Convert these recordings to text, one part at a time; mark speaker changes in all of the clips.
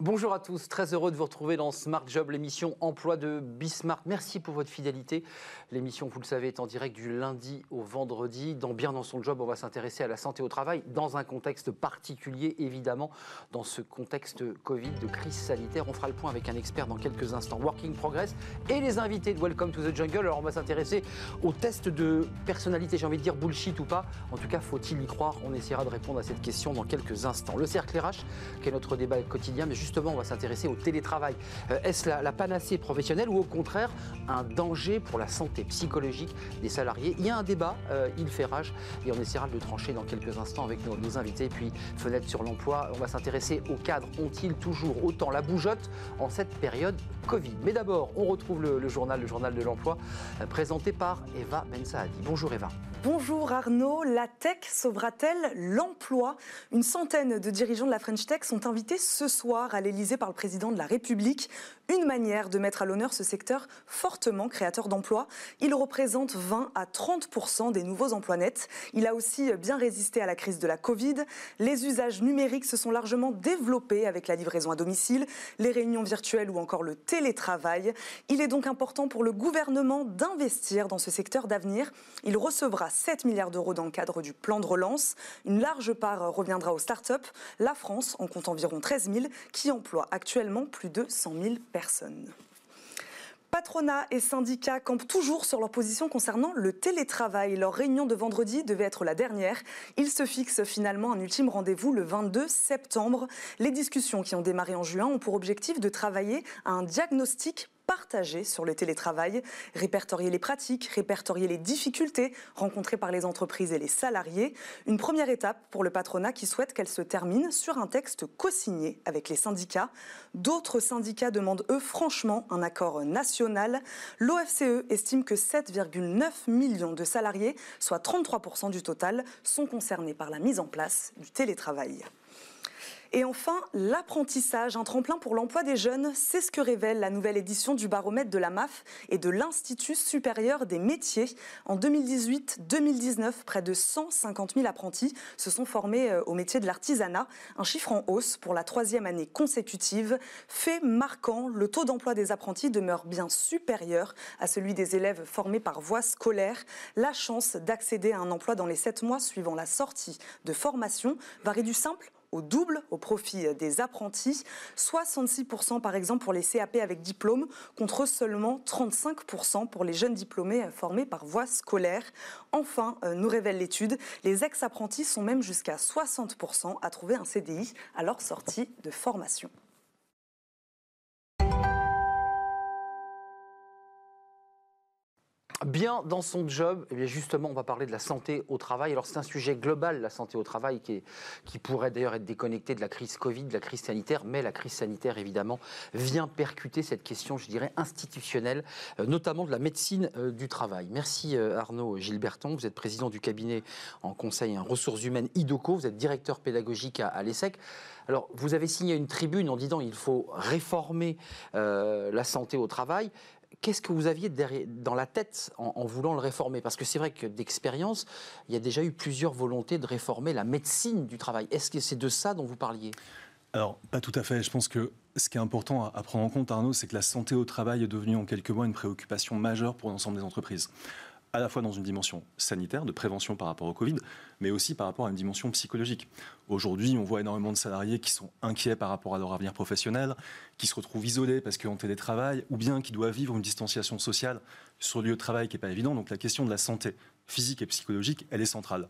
Speaker 1: Bonjour à tous, très heureux de vous retrouver dans Smart Job, l'émission emploi de Bismart. Merci pour votre fidélité. L'émission, vous le savez, est en direct du lundi au vendredi. Dans Bien dans son job, on va s'intéresser à la santé au travail dans un contexte particulier, évidemment, dans ce contexte Covid, de crise sanitaire. On fera le point avec un expert dans quelques instants. Working Progress et les invités de Welcome to the Jungle. Alors, on va s'intéresser au test de personnalité, j'ai envie de dire bullshit ou pas. En tout cas, faut-il y croire? On essaiera de répondre à cette question dans quelques instants. Le cercle RH, qui est notre débat quotidien, mais justement, on va s'intéresser au télétravail. Euh, est-ce la, panacée professionnelle ou au contraire un danger pour la santé psychologique des salariés? Il y a un débat, il fait rage et on essaiera de le trancher dans quelques instants avec nos, nos invités. Puis, fenêtre sur l'emploi, on va s'intéresser aux cadres. Ont-ils toujours autant la bougeotte en cette période Covid? Mais d'abord, on retrouve le, journal, le journal de l'emploi, euh, présenté par Eva Bensaadi. Bonjour Eva.
Speaker 2: Bonjour Arnaud, la tech sauvera-t-elle l'emploi? Une centaine de dirigeants de la French Tech sont invités ce soir à l'Elysée par le président de la République. Une manière de mettre à l'honneur ce secteur fortement créateur d'emplois. Il représente 20 à 30 des nouveaux emplois nets. Il a aussi bien résisté à la crise de la Covid. Les usages numériques se sont largement développés avec la livraison à domicile, les réunions virtuelles ou encore le télétravail. Il est donc important pour le gouvernement d'investir dans ce secteur d'avenir. Il recevra 7 milliards d'euros dans le cadre du plan de relance. Une large part reviendra aux start-up. La France en compte environ 13 000 qui emploient actuellement plus de 100 000 personnes. Patronat et syndicats campent toujours sur leur position concernant le télétravail. Leur réunion de vendredi devait être la dernière. Ils se fixent finalement un ultime rendez-vous le 22 septembre. Les discussions qui ont démarré en juin ont pour objectif de travailler à un diagnostic partager sur le télétravail, répertorier les pratiques, répertorier les difficultés rencontrées par les entreprises et les salariés. Une première étape pour le patronat qui souhaite qu'elle se termine sur un texte co-signé avec les syndicats. D'autres syndicats demandent, eux, franchement, un accord national. L'OFCE estime que 7,9 millions de salariés, soit 33% du total, sont concernés par la mise en place du télétravail. Et enfin, l'apprentissage, un tremplin pour l'emploi des jeunes, c'est ce que révèle la nouvelle édition du baromètre de la MAF et de l'Institut supérieur des métiers. En 2018-2019, près de 150 000 apprentis se sont formés euh, au métier de l'artisanat, un chiffre en hausse pour la troisième année consécutive. Fait marquant, le taux d'emploi des apprentis demeure bien supérieur à celui des élèves formés par voie scolaire. La chance d'accéder à un emploi dans les sept mois suivant la sortie de formation varie du simple au double au profit des apprentis, 66% par exemple pour les CAP avec diplôme, contre seulement 35% pour les jeunes diplômés formés par voie scolaire. Enfin, euh, nous révèle l'étude, les ex-apprentis sont même jusqu'à 60% à trouver un CDI à leur sortie de formation.
Speaker 1: Bien dans son job, eh justement, on va parler de la santé au travail. Alors, c'est un sujet global, la santé au travail, qui, pourrait d'ailleurs être déconnecté de la crise Covid, de la crise sanitaire, mais la crise sanitaire, évidemment, vient percuter cette question, je dirais, institutionnelle, euh, notamment de la médecine euh, du travail. Merci euh, Arnaud Gilberton, vous êtes président du cabinet en conseil en ressources humaines IDOCO, vous êtes directeur pédagogique à, l'ESSEC. Alors, vous avez signé une tribune en disant qu'il faut réformer la santé au travail qu'est-ce que vous aviez dans la tête en, voulant le réformer? Parce que c'est vrai que d'expérience, il y a déjà eu plusieurs volontés de réformer la médecine du travail. Est-ce que c'est de ça dont vous parliez?
Speaker 3: Alors, pas tout à fait. Je pense que ce qui est important à prendre en compte, Arnaud, c'est que la santé au travail est devenue en quelques mois une préoccupation majeure pour l'ensemble des entreprises à la fois dans une dimension sanitaire, de prévention par rapport au Covid, mais aussi par rapport à une dimension psychologique. Aujourd'hui, on voit énormément de salariés qui sont inquiets par rapport à leur avenir professionnel, qui se retrouvent isolés parce qu'ils ont télétravail, ou bien qui doivent vivre une distanciation sociale sur le lieu de travail qui n'est pas évident. Donc la question de la santé physique et psychologique, elle est centrale.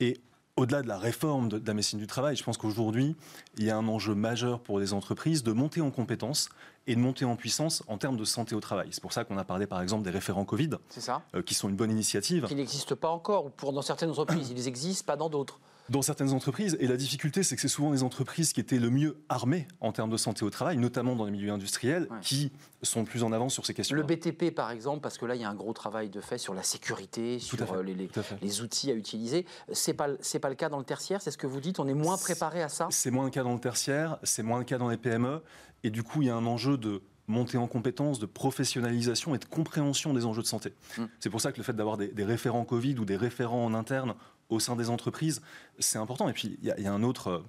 Speaker 3: Et au-delà de la réforme de, la médecine du travail, je pense qu'aujourd'hui, il y a un enjeu majeur pour les entreprises de monter en compétences et de monter en puissance en termes de santé au travail. C'est pour ça qu'on a parlé par exemple des référents Covid,
Speaker 1: ça.
Speaker 3: Euh, qui sont une bonne initiative.
Speaker 1: Qui n'existent pas encore, pour dans certaines entreprises, ils existent, pas dans d'autres
Speaker 3: dans certaines entreprises. Et la difficulté, c'est que c'est souvent les entreprises qui étaient le mieux armées en termes de santé au travail, notamment dans les milieux industriels, qui sont plus en avance sur ces questions.
Speaker 1: Le BTP, par exemple, parce que là, il y a un gros travail de fait sur la sécurité, sur euh, les, les, outils à utiliser. C'est pas c'est pas le cas dans le tertiaire. C'est ce que vous dites. On est moins préparé à ça?
Speaker 3: C'est moins le cas dans le tertiaire. C'est moins le cas dans les PME. Et du coup, il y a un enjeu de montée en compétences, de professionnalisation et de compréhension des enjeux de santé. Mm. C'est pour ça que le fait d'avoir des, des référents Covid ou des référents en interne au sein des entreprises, c'est important. Et puis, il y, a un autre,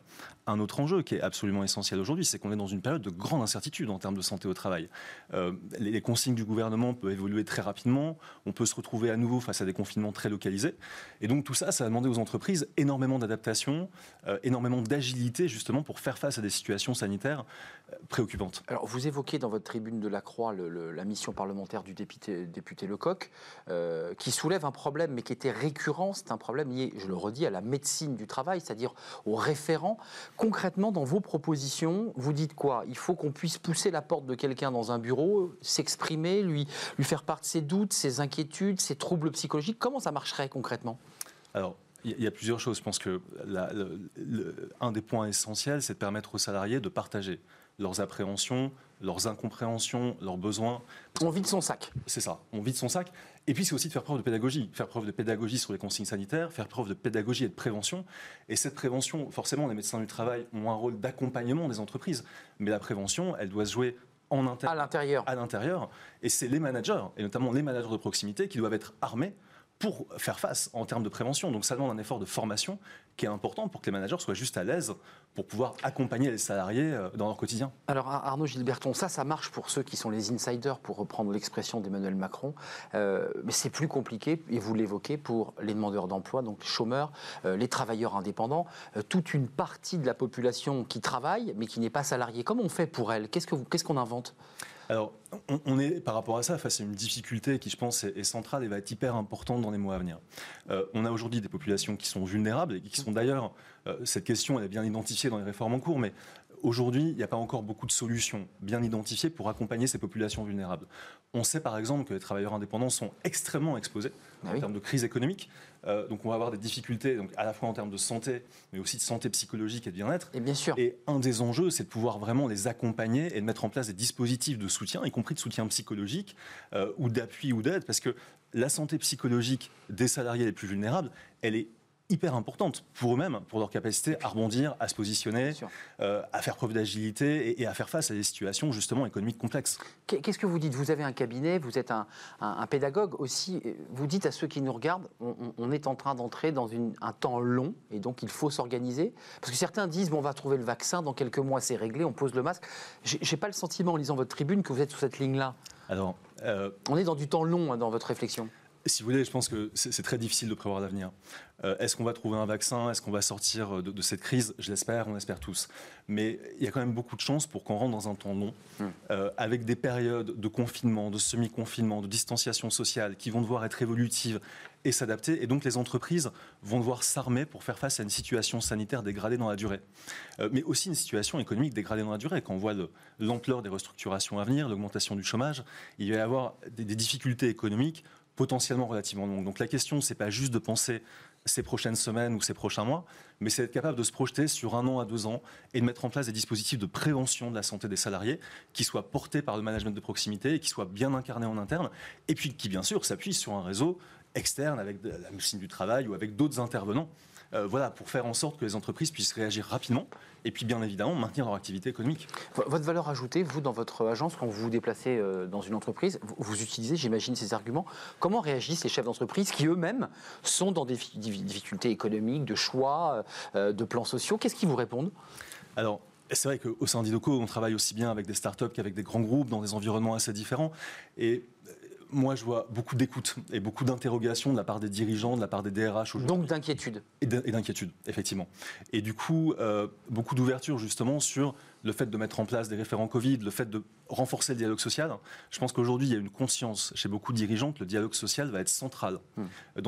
Speaker 3: un autre enjeu qui est absolument essentiel aujourd'hui, c'est qu'on est dans une période de grande incertitude en termes de santé au travail. Euh, les, consignes du gouvernement peuvent évoluer très rapidement, on peut se retrouver à nouveau face à des confinements très localisés. Et donc tout ça, ça va demander aux entreprises énormément d'adaptation, euh, énormément d'agilité justement pour faire face à des situations sanitaires euh, préoccupantes.
Speaker 1: Alors vous évoquez dans votre tribune de la Croix la mission parlementaire du député, député Lecoq, qui soulève un problème, mais qui était récurrent. C'est un problème lié, je le redis, à la médecine du travail, c'est-à-dire aux référents concrètement, dans vos propositions, vous dites quoi? Il faut qu'on puisse pousser la porte de quelqu'un dans un bureau, s'exprimer, lui, lui faire part de ses doutes, ses inquiétudes, ses troubles psychologiques. Comment ça marcherait concrètement?
Speaker 3: Alors, il y a plusieurs choses. Je pense que un des points essentiels, c'est de permettre aux salariés de partager leurs appréhensions, leurs incompréhensions, leurs besoins.
Speaker 1: On vide son sac.
Speaker 3: C'est ça, on vide son sac. Et puis c'est aussi de faire preuve de pédagogie, faire preuve de pédagogie sur les consignes sanitaires, faire preuve de pédagogie et de prévention. Et cette prévention, forcément, les médecins du travail ont un rôle d'accompagnement des entreprises. Mais la prévention, elle doit se jouer en
Speaker 1: à l'intérieur.
Speaker 3: À l'intérieur. Et c'est les managers, et notamment les managers de proximité, qui doivent être armés pour faire face en termes de prévention. Donc ça demande un effort de formation qui est important pour que les managers soient juste à l'aise pour pouvoir accompagner les salariés euh, dans leur quotidien.
Speaker 1: Alors Arnaud Gilberton, ça, ça marche pour ceux qui sont les insiders, pour reprendre l'expression d'Emmanuel Macron, euh, mais c'est plus compliqué, et vous l'évoquez, pour les demandeurs d'emploi, donc les chômeurs, euh, les travailleurs indépendants, toute une partie de la population qui travaille, mais qui n'est pas salariée. Comment on fait pour elle? Qu'est-ce qu'on invente?
Speaker 3: Alors, on, est par rapport à ça face à une difficulté qui, je pense, est, centrale et va être hyper importante dans les mois à venir. Euh, on a aujourd'hui des populations qui sont vulnérables et qui sont d'ailleurs, euh, cette question est bien identifiée dans les réformes en cours, mais Aujourd'hui, il n'y a pas encore beaucoup de solutions bien identifiées pour accompagner ces populations vulnérables. On sait par exemple que les travailleurs indépendants sont extrêmement exposés ah en termes de crise économique. Euh, donc on va avoir des difficultés donc à la fois en termes de santé, mais aussi de santé psychologique et de bien-être.
Speaker 1: Et bien sûr.
Speaker 3: Et un des enjeux, c'est de pouvoir vraiment les accompagner et de mettre en place des dispositifs de soutien, y compris de soutien psychologique euh, ou d'appui ou d'aide, parce que la santé psychologique des salariés les plus vulnérables, elle est hyper importante pour eux-mêmes, pour leur capacité à rebondir, à se positionner, euh, à faire preuve d'agilité et, à faire face à des situations justement économiques complexes.
Speaker 1: Qu'est-ce que vous dites? Vous avez un cabinet, vous êtes un, pédagogue aussi. Vous dites à ceux qui nous regardent, on, est en train d'entrer dans un temps long et donc il faut s'organiser. Parce que certains disent, bon, on va trouver le vaccin, dans quelques mois c'est réglé, on pose le masque. J'ai pas le sentiment en lisant votre tribune que vous êtes sur cette ligne-là. Alors, euh, on est dans du temps long hein, dans votre réflexion.
Speaker 3: Si vous voulez, je pense que c'est très difficile de prévoir l'avenir. Euh, est-ce qu'on va trouver un vaccin? Est-ce qu'on va sortir de, cette crise? Je l'espère, on l'espère tous. Mais il y a quand même beaucoup de chances pour qu'on rentre dans un temps long, hmm. euh, avec des périodes de confinement, de semi-confinement, de distanciation sociale qui vont devoir être évolutives et s'adapter. Et donc les entreprises vont devoir s'armer pour faire face à une situation sanitaire dégradée dans la durée. Euh, mais aussi une situation économique dégradée dans la durée. Quand on voit l'ampleur des restructurations à venir, l'augmentation du chômage, il va y avoir des, des difficultés économiques potentiellement relativement longues. Donc la question, c'est pas juste de penser ces prochaines semaines ou ces prochains mois, mais c'est être capable de se projeter sur un an à deux ans et de mettre en place des dispositifs de prévention de la santé des salariés qui soient portés par le management de proximité et qui soient bien incarnés en interne, et puis qui bien sûr s'appuient sur un réseau externe avec la machine du travail ou avec d'autres intervenants euh, voilà, pour faire en sorte que les entreprises puissent réagir rapidement et puis bien évidemment maintenir leur activité économique.
Speaker 1: Votre valeur ajoutée, vous, dans votre agence, quand vous vous déplacez euh, dans une entreprise, vous, utilisez, j'imagine, ces arguments. Comment réagissent les chefs d'entreprise qui eux-mêmes sont dans des difficultés économiques, de choix, euh, de plans sociaux? Qu'est-ce qu'ils vous répondent?
Speaker 3: Alors, c'est vrai qu'au sein d'Idoco, on travaille aussi bien avec des startups qu'avec des grands groupes dans des environnements assez différents. Et moi, je vois beaucoup d'écoute et beaucoup d'interrogations de la part des dirigeants, de la part des DRH.
Speaker 1: Donc d'inquiétude.
Speaker 3: Et d'inquiétude, effectivement. Et du coup, euh, beaucoup d'ouverture justement sur le fait de mettre en place des référents Covid, le fait de renforcer le dialogue social. Je pense qu'aujourd'hui, il y a une conscience chez beaucoup de dirigeants que le dialogue social va être central.
Speaker 1: Hmm.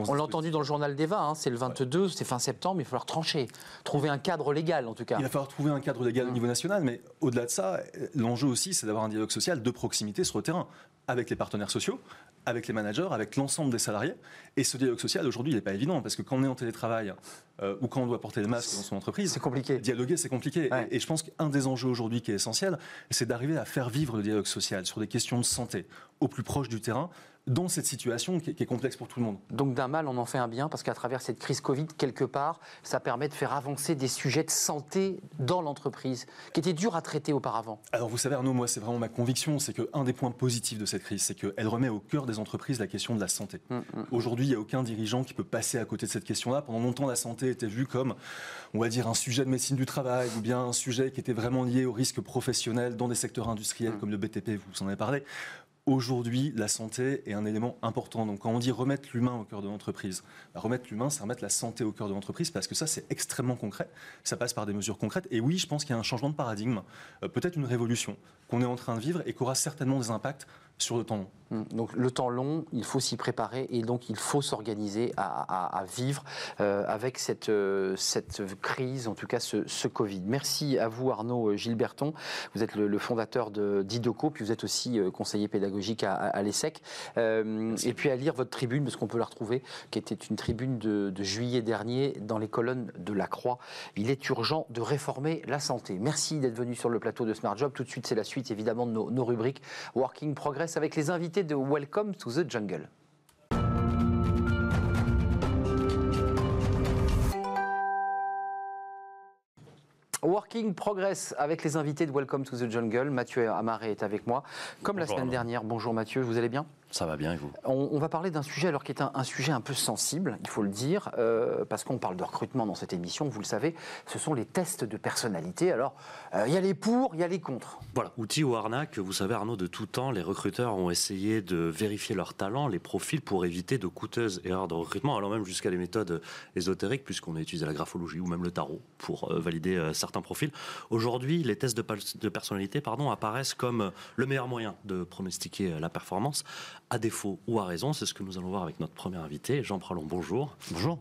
Speaker 1: On l'a entendu dans le journal d'Eva, hein, c'est le 22, c'est fin septembre, il va falloir trancher, trouver un cadre légal en tout cas.
Speaker 3: Il va falloir trouver un cadre légal au hmm. niveau national, mais au-delà de ça, l'enjeu aussi, c'est d'avoir un dialogue social de proximité sur le terrain avec les partenaires sociaux, avec les managers, avec l'ensemble des salariés. Et ce dialogue social, aujourd'hui, il n'est pas évident, parce que quand on est en télétravail euh, ou quand on doit porter des masques dans son entreprise,
Speaker 1: c'est compliqué.
Speaker 3: Dialoguer, c'est compliqué. Et, je pense qu'un des enjeux aujourd'hui qui est essentiel, c'est d'arriver à faire vivre le dialogue social sur des questions de santé au plus proche du terrain, dans cette situation qui est, complexe pour tout le monde.
Speaker 1: Donc d'un mal, on en fait un bien, parce qu'à travers cette crise Covid, quelque part, ça permet de faire avancer des sujets de santé dans l'entreprise, qui étaient durs à traiter auparavant.
Speaker 3: Alors vous savez Arnaud, moi c'est vraiment ma conviction, c'est qu'un des points positifs de cette crise, c'est qu'elle remet au cœur des entreprises la question de la santé. Mmh, mmh, mmh. Aujourd'hui, il n'y a aucun dirigeant qui peut passer à côté de cette question-là. Pendant longtemps, la santé était vue comme, on va dire, un sujet de médecine du travail, ou bien un sujet qui était vraiment lié au risque professionnel dans des secteurs industriels comme le BTP, vous en avez parlé. Aujourd'hui, la santé est un élément important. Donc, quand on dit remettre l'humain au cœur de l'entreprise, bah, remettre l'humain, c'est remettre la santé au cœur de l'entreprise parce que ça, c'est extrêmement concret. Ça passe par des mesures concrètes. Et oui, je pense qu'il y a un changement de paradigme, euh, peut-être une révolution qu'on est en train de vivre et qui aura certainement des impacts sur le temps long.
Speaker 1: Hum, donc le temps long, il faut s'y préparer et donc il faut s'organiser à, vivre euh, avec cette, euh, cette crise, en tout cas ce, Covid. Merci à vous Arnaud Gilberton, vous êtes le, fondateur de d'IDOCO, puis vous êtes aussi euh, conseiller pédagogique à, l'ESSEC. et puis à lire votre tribune, parce qu'on peut la retrouver, qui était une tribune de, juillet dernier dans les colonnes de la Croix. Il est urgent de réformer la santé. Merci d'être venu sur le plateau de Smart Job. Tout de suite, c'est la suite évidemment de nos, nos rubriques Working Progress avec les invités de Welcome to the Jungle. Working Progress avec les invités de Welcome to the Jungle. Mathieu Amaré est avec moi. Comme la semaine dernière. Bonjour Mathieu, vous allez bien?
Speaker 4: Ça va bien et vous?
Speaker 1: On, va parler d'un sujet alors qui est un, sujet un peu sensible, il faut le dire, euh, parce qu'on parle de recrutement dans cette émission, vous le savez, ce sont les tests de personnalité. Alors, euh, il y a les pour, il y a les contre.
Speaker 4: Voilà, outil ou arnaque, vous savez Arnaud, de tout temps, les recruteurs ont essayé de vérifier leurs talents, les profils, pour éviter de coûteuses erreurs de recrutement, alors même jusqu'à des méthodes ésotériques, puisqu'on a utilisé la graphologie ou même le tarot pour euh, valider certains profils. Aujourd'hui, les tests de, de personnalité pardon, apparaissent comme le meilleur moyen de pronostiquer la performance à défaut ou à raison. C'est ce que nous allons voir avec notre premier invité, Jean Pralon. Bonjour.
Speaker 5: Bonjour.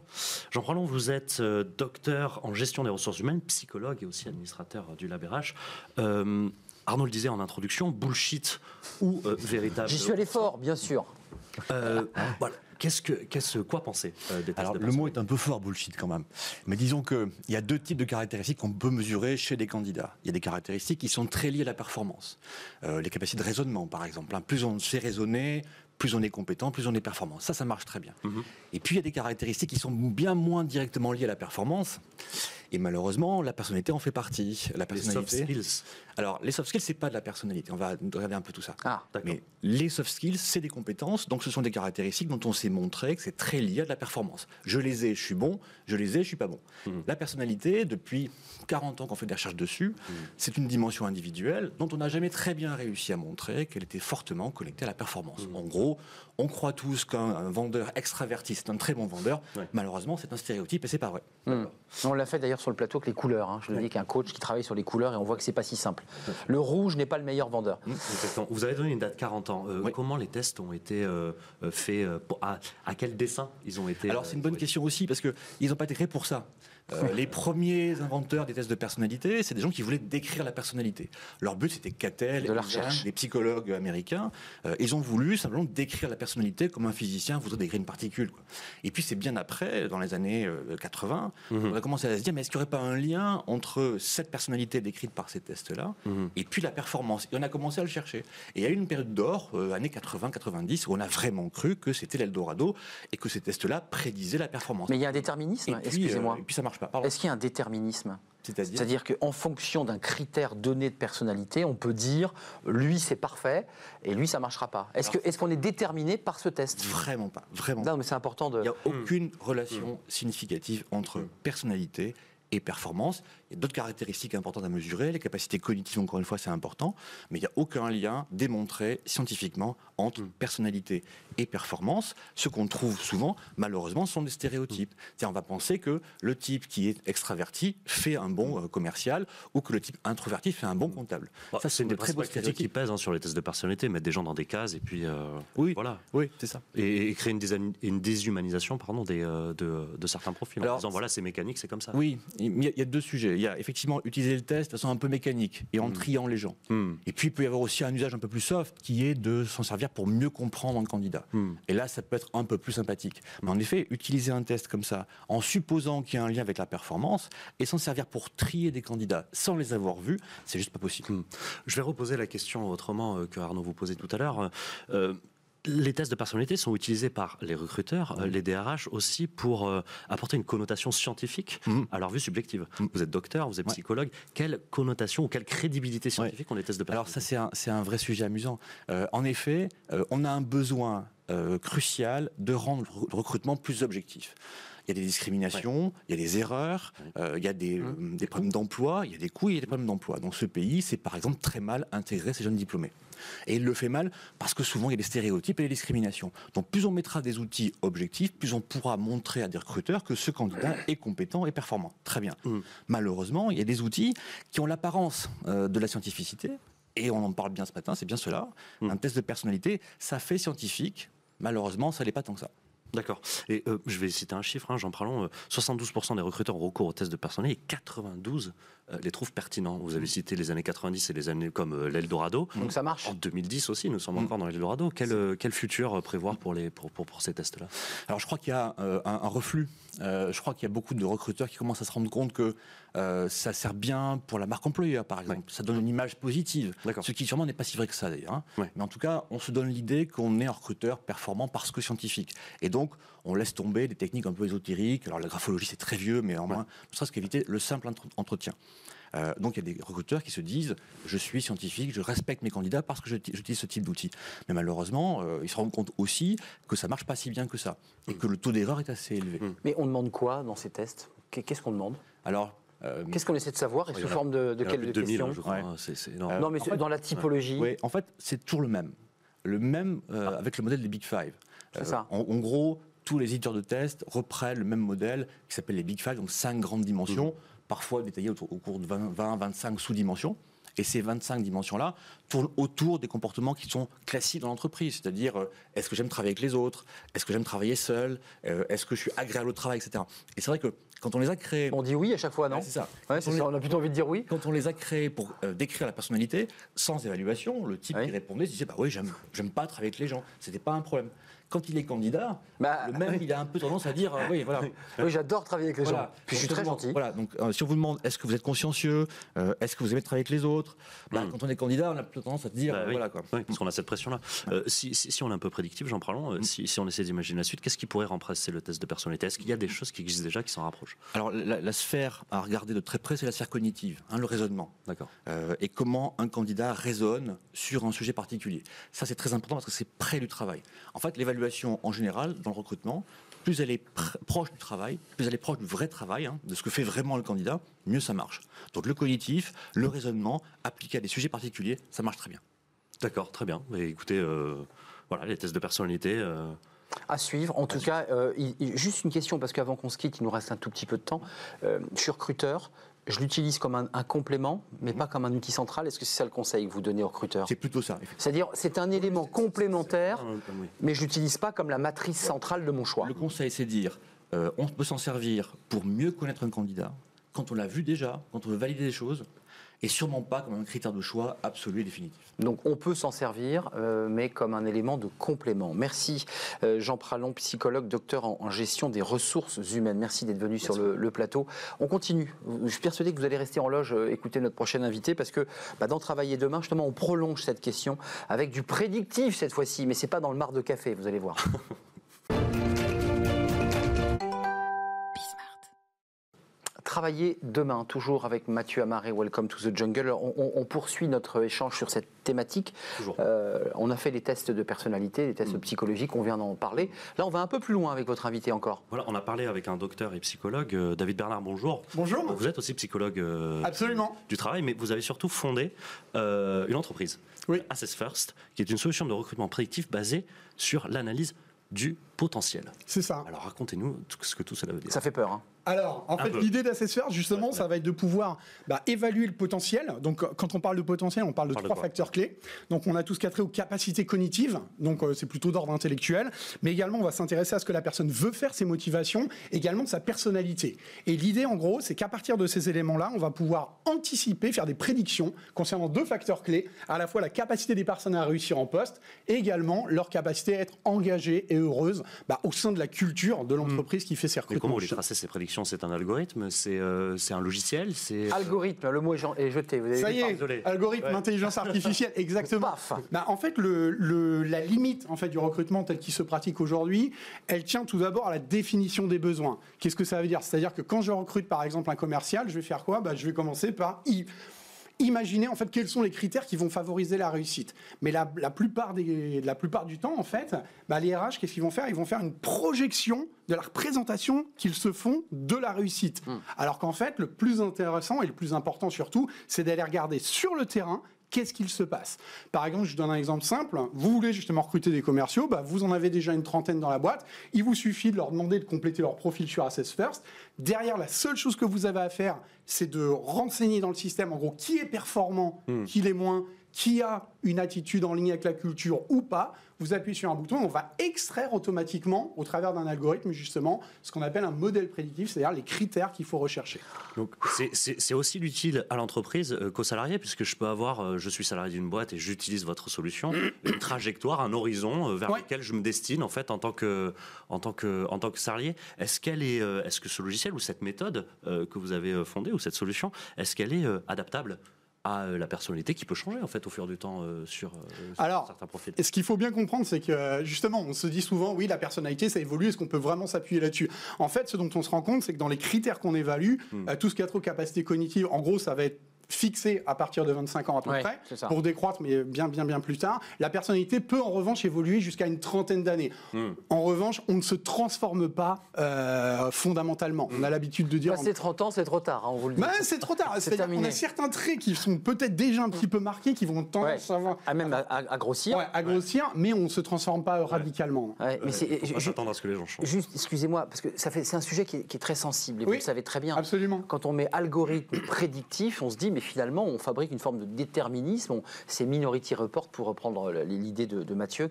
Speaker 4: Jean Pralon, vous êtes euh, docteur en gestion des ressources humaines, psychologue et aussi administrateur du LabRH. Euh, Arnaud le disait en introduction, bullshit ou euh, véritable.
Speaker 1: J'y suis allé fort, bien sûr.
Speaker 4: voilà. Qu'est-ce que, qu'est-ce, quoi penser des
Speaker 5: Alors, le mot est un peu fort, bullshit, quand même. Mais disons qu'il y a deux types de caractéristiques qu'on peut mesurer chez des candidats. Il y a des caractéristiques qui sont très liées à la performance. les capacités de raisonnement, par exemple. Hein. Plus on sait raisonner, plus on est compétent, plus on est performant. Ça, ça marche très bien. Mhm. Et puis, il y a des caractéristiques qui sont bien moins directement liées à la performance. Et malheureusement, la personnalité en fait partie. La personnalité.
Speaker 4: Les soft skills.
Speaker 5: Alors, les soft skills, c'est pas de la personnalité. On va regarder un peu tout ça.
Speaker 1: Ah,
Speaker 5: Mais les soft skills, c'est des compétences. Donc, ce sont des caractéristiques dont on s'est montré que c'est très lié à de la performance. Je les ai, je suis bon. Je les ai, je suis pas bon. Mhm. La personnalité, depuis 40 ans qu'on fait des recherches dessus, mhm. c'est une dimension individuelle dont on n'a jamais très bien réussi à montrer qu'elle était fortement connectée à la performance. En gros, on croit tous qu'un vendeur extraverti, c'est un très bon vendeur. Malheureusement, c'est un stéréotype et c'est pas vrai.
Speaker 1: Hmm. On l'a fait d'ailleurs sur le plateau avec les couleurs. Hein. Je le dis qu'un coach qui travaille sur les couleurs et on voit que c'est pas si simple. Le rouge n'est pas le meilleur vendeur. Hmm.
Speaker 4: Vous avez donné une date 40 ans. Euh, comment les tests ont été euh, euh, faits à, quel dessin ils ont été
Speaker 5: Alors c'est une bonne question aussi parce qu'ils n'ont pas été créés pour ça. Euh, les premiers inventeurs des tests de personnalité, c'est des gens qui voulaient décrire la personnalité. Leur but, c'était Cattell,
Speaker 1: de
Speaker 5: des psychologues américains. Euh, ils ont voulu simplement décrire la personnalité comme un physicien voudrait décrire une particule. Et puis c'est bien après, dans les années 80, euh, mhm. on a commencé à se dire, mais est-ce qu'il n'y aurait pas un lien entre cette personnalité décrite par ces tests-là mhm. et puis la performance? Et on a commencé à le chercher. Et il y a eu une période d'or, années 80-90, où on a vraiment cru que c'était l'Eldorado et que ces tests-là prédisaient la performance.
Speaker 1: Mais il y a un déterminisme, excusez-moi.
Speaker 5: et puis ça marche
Speaker 1: est-ce qu'il y a un déterminisme? C'est-à-dire? Qu'en fonction d'un critère donné de personnalité, on peut dire lui c'est parfait et lui ça marchera pas. Est-ce qu'on est, qu'on est déterminé par ce test?
Speaker 5: Vraiment pas, vraiment.
Speaker 1: Non, mais c'est important de.
Speaker 5: Il n'y a aucune relation significative entre personnalité et performance. Il y a d'autres caractéristiques importantes à mesurer. Les capacités cognitives, encore une fois, c'est important. Mais il n'y a aucun lien démontré scientifiquement entre mm. personnalité et performance. Ce qu'on trouve souvent, malheureusement, sont des stéréotypes. Mm. on va penser que le type qui est extraverti fait un bon euh, commercial ou que le type introverti fait un bon comptable.
Speaker 4: Bah, ça, c'est une très bonne critique qui pèse hein, sur les tests de personnalité, mettre des gens dans des cases et puis euh,
Speaker 5: oui,
Speaker 4: voilà.
Speaker 5: Oui, c'est ça.
Speaker 4: Et, créer une, une, déshumanisation, pardon, des, euh, de, certains profils. en disant voilà, c'est mécanique, c'est comme ça.
Speaker 5: Oui, il y, a deux sujets. Il y a effectivement utiliser le test de façon un peu mécanique et en hmm. triant les gens. Hmm. Et puis il peut y avoir aussi un usage un peu plus soft qui est de s'en servir pour mieux comprendre un candidat. Hmm. Et là, ça peut être un peu plus sympathique. Mais en effet, utiliser un test comme ça, en supposant qu'il y a un lien avec la performance, et s'en servir pour trier des candidats sans les avoir vus, c'est juste pas possible.
Speaker 4: Je vais reposer la question autrement euh, que Arnaud vous posait tout à l'heure. Euh, les tests de personnalité sont utilisés par les recruteurs, euh, les DRH aussi, pour euh, apporter une connotation scientifique
Speaker 5: Mhm.
Speaker 4: à leur vue subjective.
Speaker 5: Mhm.
Speaker 4: Vous êtes docteur, vous êtes
Speaker 5: Ouais.
Speaker 4: psychologue. Quelle connotation ou quelle crédibilité scientifique ont les tests de
Speaker 5: Alors
Speaker 4: personnalité?
Speaker 5: ça, c'est un, vrai sujet amusant. Euh, en effet, euh, on a un besoin crucial de rendre le recrutement plus objectif. Il y a des discriminations, il y a des erreurs, euh, il y a des, euh, des problèmes d'emploi, il y a des coûts, il y a des problèmes d'emploi. Donc ce pays, c'est par exemple très mal intégré ces jeunes diplômés. Et il le fait mal parce que souvent il y a des stéréotypes et des discriminations. Donc plus on mettra des outils objectifs, plus on pourra montrer à des recruteurs que ce candidat est compétent et performant. Très bien.
Speaker 4: Mm.
Speaker 5: Malheureusement, il y a des outils qui ont l'apparence euh, de la scientificité, et on en parle bien ce matin, c'est bien cela.
Speaker 4: Mm.
Speaker 5: Un test de personnalité, ça fait scientifique. Malheureusement, ça n'est pas tant que ça.
Speaker 4: D'accord. Et euh, je vais citer un chiffre, hein, Jean Pralon, euh, 72% des recruteurs ont recours aux tests de personnalité et 92 euh, les trouvent pertinents. Vous avez cité les années 90 et les années comme euh, l'Eldorado.
Speaker 1: Donc ça marche.
Speaker 4: En 2010 aussi, nous sommes
Speaker 5: Mm.
Speaker 4: encore dans l'Eldorado. Quel, euh, quel futur euh, prévoir pour, les, pour, pour, pour ces tests-là?
Speaker 5: Alors je crois qu'il y a euh, un, un reflux. Euh, je crois qu'il y a beaucoup de recruteurs qui commencent à se rendre compte que euh, ça sert bien pour la marque employeur, par exemple. Ça donne une image positive. Ce qui sûrement n'est pas si vrai que ça d'ailleurs. hein.
Speaker 4: Ouais.
Speaker 5: Mais en tout cas, on se donne l'idée qu'on est un recruteur performant parce que scientifique. Et donc, on laisse tomber des techniques un peu ésotériques. Alors la graphologie, c'est très vieux, mais en moins, ne serait-ce qu'éviter le simple entre- entretien. Euh, donc il y a des recruteurs qui se disent je suis scientifique, je respecte mes candidats parce que j'utilise ce type d'outil. Mais malheureusement, euh, ils se rendent compte aussi que ça marche pas si bien que ça et que le taux d'erreur est assez élevé.
Speaker 4: Mm.
Speaker 1: Mais on demande quoi dans ces tests? Qu'est- Qu'est-ce qu'on demande?
Speaker 5: Alors, euh,
Speaker 1: Qu'est-ce qu'on essaie de savoir et sous forme de, de quelle
Speaker 4: plus de 2000,
Speaker 1: question
Speaker 4: je crois.
Speaker 5: Ouais.
Speaker 4: hein,
Speaker 1: Non, mais
Speaker 5: en
Speaker 1: c'est
Speaker 5: fait-
Speaker 1: dans la typologie.
Speaker 5: oui, en fait, c'est toujours le même. Le même euh, avec le modèle des Big Five.
Speaker 1: C'est ça.
Speaker 5: En, en gros, tous les éditeurs de tests reprennent le même modèle qui s'appelle les Big Five, donc cinq grandes dimensions,
Speaker 1: Mmh.
Speaker 5: Parfois détaillées au cours de 20, 20, 25 sous-dimensions. Et ces 25 dimensions-là tournent autour des comportements qui sont classiques dans l'entreprise, c'est-à-dire euh, est-ce que j'aime travailler avec les autres, est-ce que j'aime travailler seul, Euh, est-ce que je suis agréable au travail, etc. Et c'est vrai que quand on les a créés,
Speaker 1: On dit oui à chaque fois, non?
Speaker 5: Ouais, c'est ça.
Speaker 1: Ouais,
Speaker 5: On
Speaker 1: ça,
Speaker 5: les-
Speaker 1: on a plutôt envie de dire oui.
Speaker 5: quand on les a créés pour euh, décrire la personnalité, sans évaluation, le type qui répondait se disait bah oui, j'aime, j'aime pas travailler avec les gens. C'était pas un problème. Quand il est candidat,
Speaker 1: Bah,
Speaker 5: le même,
Speaker 1: oui.
Speaker 5: il a un peu tendance à dire euh, oui, voilà.
Speaker 1: Oui, j'adore travailler avec les
Speaker 5: Voilà.
Speaker 1: gens. Puis je suis très
Speaker 5: demande-
Speaker 1: gentil.
Speaker 5: Voilà, donc euh, si on vous demande est-ce que vous êtes consciencieux, euh, est-ce que vous aimez travailler avec les autres, bah,
Speaker 4: Mm.
Speaker 5: quand on est candidat, on a plutôt tendance à dire
Speaker 4: Bah oui.
Speaker 5: voilà quoi.
Speaker 4: Oui, parce qu'on a cette pression-là. Si, si- si on est un peu prédictif, j'en parlons, euh, si, si on essaie d'imaginer la suite, qu'est-ce qui pourrait remplacer le test de personnalité? Est-ce qu'il y a des choses qui existent déjà qui s'en rapprochent?
Speaker 5: Alors la, la sphère à regarder de très près, c'est la sphère cognitive, hein, le raisonnement.
Speaker 4: D'accord.
Speaker 5: et comment un candidat raisonne sur un sujet particulier. Ça, c'est très important parce que c'est près du travail. En fait, l'évaluation en général, dans le recrutement, plus elle est pr- proche du travail, plus elle est proche du vrai travail, hein, de ce que fait vraiment le candidat, mieux ça marche. Donc le cognitif, le raisonnement, appliqué à des sujets particuliers, ça marche très bien.
Speaker 4: D'accord, très bien. Mais écoutez, euh, voilà, les tests de personnalité. euh,
Speaker 1: À suivre. En tout cas, euh, il- il- juste une question, parce qu'avant qu'on se quitte, il nous reste un tout petit peu de temps. Euh, je suis recruteur. Je l'utilise comme un, un complément, mais pas comme un outil central. Est-ce que c'est ça le conseil que vous donnez aux recruteurs?
Speaker 5: C'est plutôt ça.
Speaker 1: C'est-à-dire, c'est un élément complémentaire,
Speaker 4: ah, oui.
Speaker 1: mais je l'utilise pas comme la matrice centrale de mon choix.
Speaker 5: Le conseil, c'est de dire, euh, on peut s'en servir pour mieux connaître un candidat, quand on l'a vu déjà, quand on veut valider des choses, et sûrement pas comme un critère de choix absolu et définitif.
Speaker 1: Donc on peut s'en servir, euh, mais comme un élément de complément. Merci euh, Jean Pralon, psychologue, docteur en, en gestion des ressources humaines. Merci d'être venu sur le, le plateau. On continue. Je suis persuadé que vous allez rester en loge, euh, écouter notre prochain invité, parce que bah, dans Travailler demain, justement, on prolonge cette question avec du prédictif cette fois-ci, mais c'est pas dans le mar de café, vous allez voir. Travailler demain, toujours avec Mathieu Amaré, Welcome to the Jungle. On, on- on poursuit notre échange sur cette thématique.
Speaker 4: Toujours.
Speaker 1: Euh, on a fait les tests de personnalité, les
Speaker 5: Mm.
Speaker 1: tests psychologiques, on vient d'en parler. Là, on va un peu plus loin avec votre invité encore.
Speaker 4: Voilà, on a parlé avec un docteur et psychologue, euh, David Bernard, bonjour.
Speaker 6: Bonjour.
Speaker 4: Vous êtes aussi psychologue euh,
Speaker 6: Absolument.
Speaker 4: du travail, mais vous avez surtout fondé euh, une entreprise,
Speaker 6: Oui.
Speaker 4: Assess First, qui est une solution de recrutement prédictif basée sur l'analyse du potentiel.
Speaker 6: C'est ça.
Speaker 4: Alors racontez-nous tout ce que tout cela veut dire.
Speaker 1: Ça fait peur. Hein.
Speaker 6: Alors, en fait, l'idée d'Assessor, justement, ça va être de pouvoir bah, évaluer le potentiel. Donc, euh, quand on parle de potentiel, on parle de
Speaker 4: Parle
Speaker 6: trois facteurs clés. Donc, on a tout ce qui a trait aux capacités cognitives. Donc, euh, c'est plutôt d'ordre intellectuel. Mais également, on va s'intéresser à ce que la personne veut faire, ses motivations, également sa personnalité. Et l'idée, en gros, c'est qu'à partir de ces éléments-là, on va pouvoir anticiper, faire des prédictions concernant deux facteurs clés, à la fois la capacité des personnes à réussir en poste et également leur capacité à être engagées et heureuses bah, au sein de la culture de l'entreprise qui fait ses recrutements.
Speaker 4: comment vous les tracez ces prédictions? C'est un algorithme C'est euh, c'est un logiciel C'est
Speaker 1: Algorithme, le mot est jeté. Vous avez
Speaker 6: Ça y est,
Speaker 4: désolé.
Speaker 6: algorithme,
Speaker 4: Ouais.
Speaker 6: intelligence artificielle, exactement.
Speaker 1: Paf.
Speaker 6: Bah, en fait, le, le- la limite en fait, du recrutement tel qu'il se pratique aujourd'hui, elle tient tout d'abord à la définition des besoins. Qu'est-ce que ça veut dire? C'est-à-dire que quand je recrute par exemple un commercial, je vais faire quoi? Bah, Je vais commencer par i- imaginer en fait quels sont les critères qui vont favoriser la réussite. Mais la, la plupart, des, la plupart du temps, en fait, bah, les RH, qu'est-ce qu'ils vont faire? Ils vont faire une projection de la représentation qu'ils se font de la réussite. Alors qu'en fait, le plus intéressant et le plus important surtout, c'est d'aller regarder sur le terrain qu'est-ce qu'il se passe? Par exemple, je donne un exemple simple. Vous voulez justement recruter des commerciaux, bah, vous en avez déjà une trentaine dans la boîte. Il vous suffit de leur demander de compléter leur profil sur Assess First. Derrière, la seule chose que vous avez à faire, c'est de renseigner dans le système, en gros, qui est performant, qui l'est moins, qui a une attitude en ligne avec la culture ou pas. Vous appuyez sur un bouton, on va extraire automatiquement, au travers d'un algorithme, justement, ce qu'on appelle un modèle prédictif, c'est-à-dire les critères qu'il faut rechercher.
Speaker 4: Donc c'est- aussi utile à l'entreprise euh, qu'aux salariés, puisque je peux avoir, euh, je suis salarié d'une boîte et j'utilise votre solution, une trajectoire, un horizon euh, vers
Speaker 6: Ouais.
Speaker 4: lequel je me destine en fait en tant que, en tant que, en tant que salarié. Est-ce qu'elle est, est-ce que ce logiciel ou cette méthode que vous avez fondée ou cette solution, est-ce qu'elle est adaptable? À euh, la personnalité qui peut changer en fait au fur du temps euh, sur, euh, sur certains profils.
Speaker 6: ce qu'il faut bien comprendre, c'est que justement, on se dit souvent, oui, la personnalité, ça évolue, est-ce qu'on peut vraiment s'appuyer là-dessus? En fait, ce dont on se rend compte, c'est que dans les critères qu'on évalue, euh, tout ce qui a trop capacité cognitive, en gros, ça va être fixé à partir de 25 ans à peu
Speaker 1: Ouais,
Speaker 6: près,
Speaker 1: c'est
Speaker 6: pour décroître, mais bien, bien, bien plus tard. La personnalité peut en revanche évoluer jusqu'à une trentaine d'années. En revanche, on ne se transforme pas euh, fondamentalement. On a l'habitude de dire...
Speaker 1: Passer 30 ans, c'est trop tard, hein, on vous le dit.
Speaker 6: Ben, c'est trop tard.
Speaker 1: C'est terminé.
Speaker 6: a certains traits qui sont peut-être déjà un petit peu marqués, qui vont tendance
Speaker 1: Ouais.
Speaker 6: à avoir-
Speaker 1: même à, à- grossir.
Speaker 6: Ouais, à grossir, mais on ne se transforme pas radicalement.
Speaker 1: Ouais, mais c'est-
Speaker 4: pas
Speaker 1: je-
Speaker 4: s'attendre à ce que les gens changent.
Speaker 1: Juste, excusez-moi, parce que ça fait, c'est un sujet qui est, qui est très sensible et vous le savez très bien.
Speaker 6: Absolument.
Speaker 1: Quand on met algorithme prédictif, on se dit, mais finalement, on fabrique une forme de déterminisme. On- C'est Minority Report, pour reprendre l'idée de, Mathieu,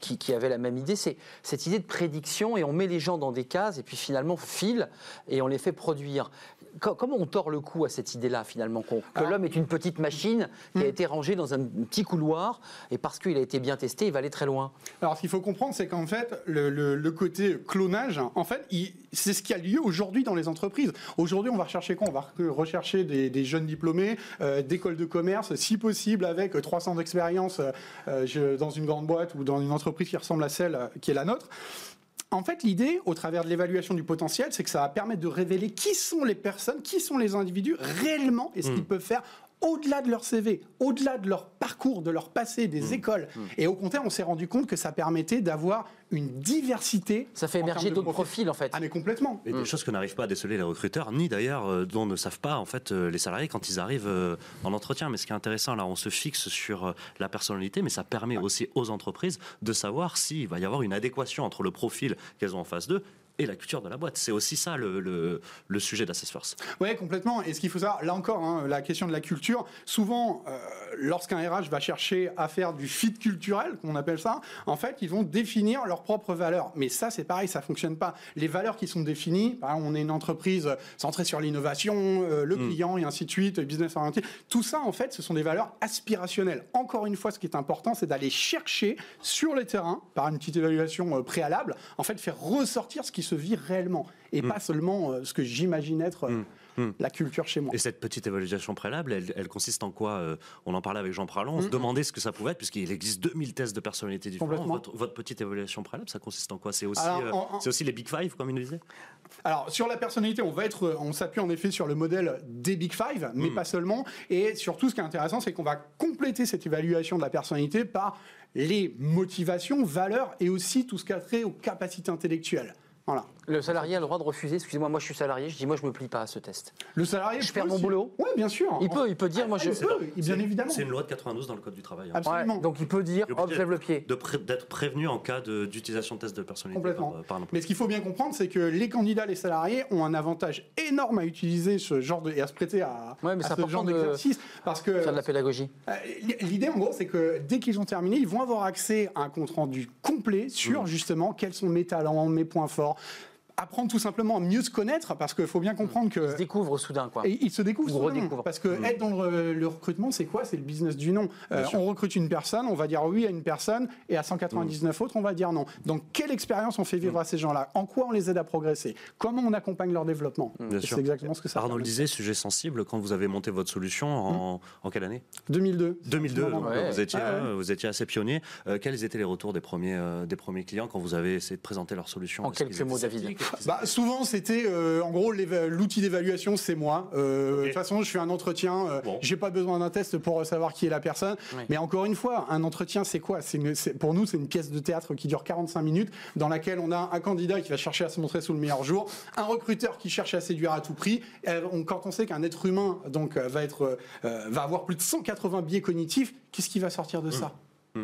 Speaker 1: qui avait la même idée. C'est cette idée de prédiction, et on met les gens dans des cases, et puis finalement, file, et on les fait produire. Co- Comment on tord le cou à cette idée-là, finalement, que
Speaker 6: Alors-
Speaker 1: l'homme est une petite machine qui a été rangée dans un petit couloir, et parce qu'il a été bien testé, il va aller très loin?
Speaker 6: Alors, ce qu'il faut comprendre, c'est qu'en fait, le, le- le côté clonage, en fait, c'est ce qui a lieu aujourd'hui dans les entreprises. Aujourd'hui, on va rechercher quoi? On va re- rechercher des, des jeunes diplômés euh, d'écoles de commerce, si possible avec 300 d'expérience euh, euh, dans une grande boîte ou dans une entreprise qui ressemble à celle euh, qui est la nôtre. En fait, l'idée, au travers de l'évaluation du potentiel, c'est que ça va permettre de révéler qui sont les personnes, qui sont les individus réellement et ce qu'ils peuvent faire au-delà de leur CV, au-delà de leur parcours, de leur passé, des écoles. Et au contraire, on s'est rendu compte que ça permettait d'avoir une diversité.
Speaker 1: Ça fait émerger d'autres profils, en fait.
Speaker 6: Ah, mais complètement.
Speaker 4: Et des choses que n'arrivent pas à déceler les recruteurs, ni d'ailleurs euh, dont ne savent pas en fait euh, les salariés quand ils arrivent euh, en entretien. Mais ce qui est intéressant, là, on se fixe sur euh, la personnalité, mais ça permet aussi aux entreprises de savoir s'il va y avoir une adéquation entre le profil qu'elles ont en face d'eux et la culture de la boîte. C'est aussi ça le, le, le sujet d'Assess First.
Speaker 6: Oui, complètement. Et ce qu'il faut savoir, là encore, hein, la question de la culture, souvent, euh, lorsqu'un RH va chercher à faire du fit culturel, qu'on appelle ça, en fait, ils vont définir leurs propres valeurs. Mais ça, c'est pareil, ça fonctionne pas. Les valeurs qui sont définies, par exemple, on est une entreprise centrée sur l'innovation, euh, le client et ainsi de suite, business orienté, tout ça, en fait, ce sont des valeurs aspirationnelles. Encore une fois, ce qui est important, c'est d'aller chercher sur le terrain, par une petite évaluation euh, préalable, en fait, faire ressortir ce qui se vit réellement et pas seulement euh, ce que j'imagine être euh, la culture chez moi.
Speaker 4: Et cette petite évaluation préalable, elle, elle consiste en quoi euh, On en parlait avec Jean Pralon, on se demandait ce que ça pouvait être, puisqu'il existe 2000 tests de personnalité différents. Votre, votre petite évaluation préalable, ça consiste en quoi? C'est aussi,
Speaker 6: Alors, en- en-
Speaker 4: c'est aussi les Big Five, comme il nous disait?
Speaker 6: Alors sur la personnalité, on va être, on s'appuie en effet sur le modèle des Big Five, mais pas seulement. Et surtout, ce qui est intéressant, c'est qu'on va compléter cette évaluation de la personnalité par les motivations, valeurs et aussi tout ce qui a trait aux capacités intellectuelles. Voilà.
Speaker 1: Le salarié a le droit de refuser. Excusez-moi, moi je suis salarié. Je dis, moi je me plie pas à ce test.
Speaker 6: Le salarié.
Speaker 1: Je
Speaker 6: peut
Speaker 1: perds mon boulot
Speaker 6: Oui, bien sûr.
Speaker 1: Il peut, il peut dire, moi je.
Speaker 6: Il peut, bien
Speaker 4: C'est-
Speaker 6: évidemment.
Speaker 4: C'est une loi de 92 dans le Code du travail. hein.
Speaker 6: Absolument.
Speaker 1: Ouais, donc il peut dire, hop, je lève le pied.
Speaker 4: pré- D'être prévenu en cas d'utilisation de tests de personnalité
Speaker 6: Complètement.
Speaker 4: par, euh, par.
Speaker 6: Mais ce qu'il faut bien comprendre, c'est que les candidats, les salariés ont un avantage énorme à utiliser ce genre de et à se prêter à,
Speaker 1: Ouais, mais
Speaker 6: à ce genre
Speaker 1: important de
Speaker 6: d'exercice parce que
Speaker 1: Faire de la pédagogie.
Speaker 6: Euh, L'idée, en gros, c'est que dès qu'ils ont terminé, ils vont avoir accès à un compte rendu complet
Speaker 1: Mmh.
Speaker 6: sur justement quels sont mes talents, mes points forts. Apprendre tout simplement à mieux se connaître, parce qu'il faut bien comprendre que.
Speaker 1: Ils se découvrent soudain, quoi.
Speaker 6: Et ils se découvrent
Speaker 1: Ou
Speaker 6: soudain.
Speaker 1: redécouvrent.
Speaker 6: Parce que être dans le, le recrutement, c'est quoi? C'est le business du nom. Euh, on recrute une personne, on va dire oui à une personne, et à 199 autres, on va dire non. Donc, quelle expérience on fait vivre à ces gens-là? En quoi on les aide à progresser? Comment on accompagne leur développement? C'est exactement ce que ça
Speaker 4: Arnaud le disait, sujet sensible, quand vous avez monté votre solution, en, en quelle année?
Speaker 6: 2002.
Speaker 4: 2002,
Speaker 6: Ouais.
Speaker 4: donc,
Speaker 1: Ouais.
Speaker 4: vous, étiez,
Speaker 6: Ah ouais.
Speaker 4: euh, vous étiez assez pionnier. Euh, quels étaient les retours des premiers, euh, des premiers clients quand vous avez essayé de présenter leur solution?
Speaker 1: En quelques mots, David.
Speaker 6: Bah, souvent, c'était euh, en gros l'outil d'évaluation, c'est moi. Euh, De toute façon, je fais un entretien. euh,
Speaker 4: Bon.
Speaker 6: J'ai pas besoin d'un test pour savoir qui est la personne. Mais encore une fois, un entretien, c'est quoi? Une- Pour nous, c'est une pièce de théâtre qui dure 45 minutes, dans laquelle on a un candidat qui va chercher à se montrer sous le meilleur jour, un recruteur qui cherche à séduire à tout prix. Euh, on- quand on sait qu'un être humain donc va être va avoir plus de 180 biais cognitifs, qu'est-ce qui va sortir de ça?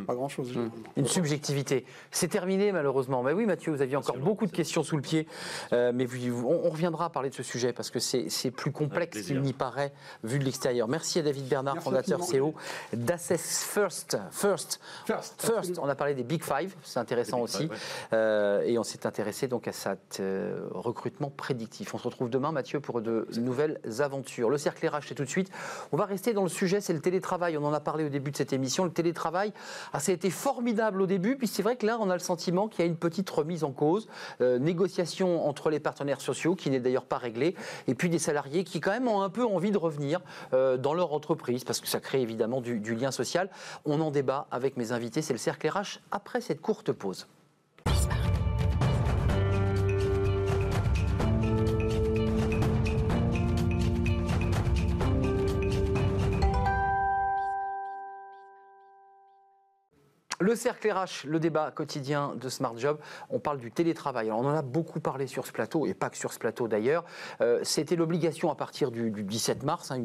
Speaker 6: Pas grand chose.
Speaker 1: Une subjectivité. C'est terminé malheureusement. Mais oui, Mathieu, vous aviez encore beaucoup de questions sous le pied. Euh, mais vous- on, on reviendra à parler de ce sujet parce que c'est plus complexe qu'il n'y paraît vu de l'extérieur. Merci à David Bernard,
Speaker 6: Merci
Speaker 1: fondateur. CEO d'Assess First. First.
Speaker 6: First.
Speaker 1: On a parlé des Big Five, c'est intéressant aussi.
Speaker 4: Five, ouais.
Speaker 1: Euh, et on s'est intéressé donc à cet euh, recrutement prédictif. On se retrouve demain, Mathieu, pour de nouvelles aventures. Le cercle RH, c'est tout de suite. On va rester dans le sujet, c'est le télétravail. On en a parlé au début de cette émission. Le télétravail, ah, ça a été formidable au début, puis c'est vrai que là, on a le sentiment qu'il y a une petite remise en cause, euh, négociation entre les partenaires sociaux, qui n'est d'ailleurs pas réglée, et puis des salariés qui quand même ont un peu envie de revenir euh, dans leur entreprise, parce que ça crée évidemment du, du lien social. On en débat avec mes invités, c'est le cercle RH, après cette courte pause. Le cercle RH, le débat quotidien de Smart Job, on parle du télétravail. On en a beaucoup parlé sur ce plateau, et pas que sur ce plateau d'ailleurs. Euh, C'était l'obligation à partir du, du 17 mars. hein,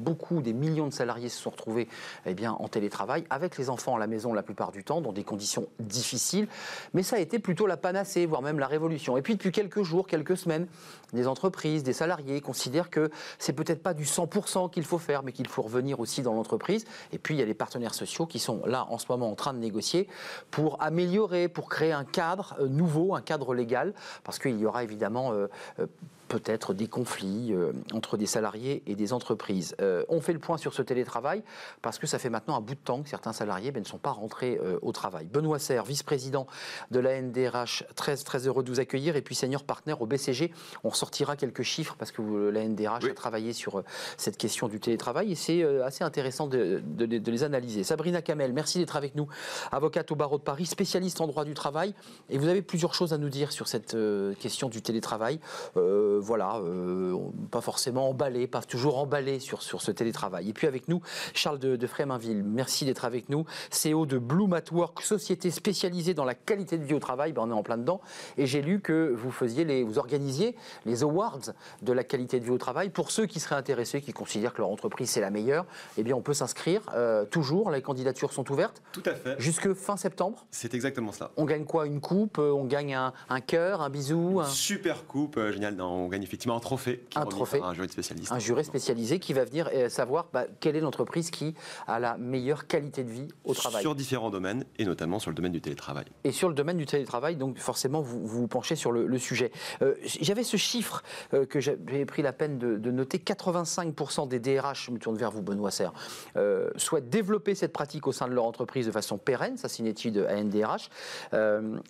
Speaker 1: Beaucoup, des millions de salariés se sont retrouvés eh bien, en télétravail, avec les enfants à la maison la plupart du temps, dans des conditions difficiles. Mais ça a été plutôt la panacée, voire même la révolution. Et puis depuis quelques jours, quelques semaines, des entreprises, des salariés considèrent que c'est peut-être pas du 100% qu'il faut faire, mais qu'il faut revenir aussi dans l'entreprise. Et puis il y a les partenaires sociaux qui sont là en ce moment en train de négocier pour améliorer, pour créer un cadre euh, nouveau, un cadre légal, parce qu'il y aura évidemment euh, euh, peut-être des conflits euh, entre des salariés et des entreprises. Euh, on fait le point sur ce télétravail parce que ça fait maintenant un bout de temps que certains salariés ben, ne sont pas rentrés euh, au travail. Benoît Serre, vice-président de la NDRH, très, très heureux de vous accueillir et puis senior partner au BCG. On ressortira quelques chiffres parce que vous, la NDRH
Speaker 7: Oui.
Speaker 1: a travaillé sur cette question du télétravail et c'est assez intéressant de, de les- de les analyser. Sabrina Kamel, merci d'être avec nous, avocate au barreau de Paris, spécialiste en droit du travail et vous avez plusieurs choses à nous dire sur cette question du télétravail. Euh, voilà, euh, pas forcément emballé, pas toujours emballé sur, sur ce télétravail. Et puis avec nous, Charles de, de Fréminville, merci d'être avec nous, CEO de Bloom at Work, société spécialisée dans la qualité de vie au travail, ben on est en plein dedans, et j'ai lu que vous faisiez les, vous organisiez les awards de la qualité de vie au travail. Pour ceux qui seraient intéressés, qui considèrent que leur entreprise c'est la meilleure, eh bien on peut s'inscrire euh, toujours, les candidatures sont ouvertes
Speaker 7: Tout à fait.
Speaker 1: jusque fin septembre.
Speaker 7: C'est exactement cela.
Speaker 1: On gagne quoi? Une coupe? Euh, On gagne un, un cœur, un bisou? Un...
Speaker 7: Super coupe, euh, génial. Non, on gagne effectivement un trophée. Qui
Speaker 1: Un trophée.
Speaker 7: Un jury de spécialistes.
Speaker 1: un juré spécialisé qui va venir euh, savoir bah, quelle est l'entreprise qui a la meilleure qualité de vie au travail.
Speaker 7: Sur différents domaines, et notamment sur le domaine du télétravail.
Speaker 1: Et sur le domaine du télétravail, donc forcément, vous vous, penchez sur le, le sujet. Euh, J'avais ce chiffre euh, que j'avais pris la peine de, de noter 85% des DRH, je me tourne vers vous, Benoît Serre, euh, souhaitent développer cette pratique au sein de leur entreprise de façon pérenne. Ça, c'est une étude ANDRH.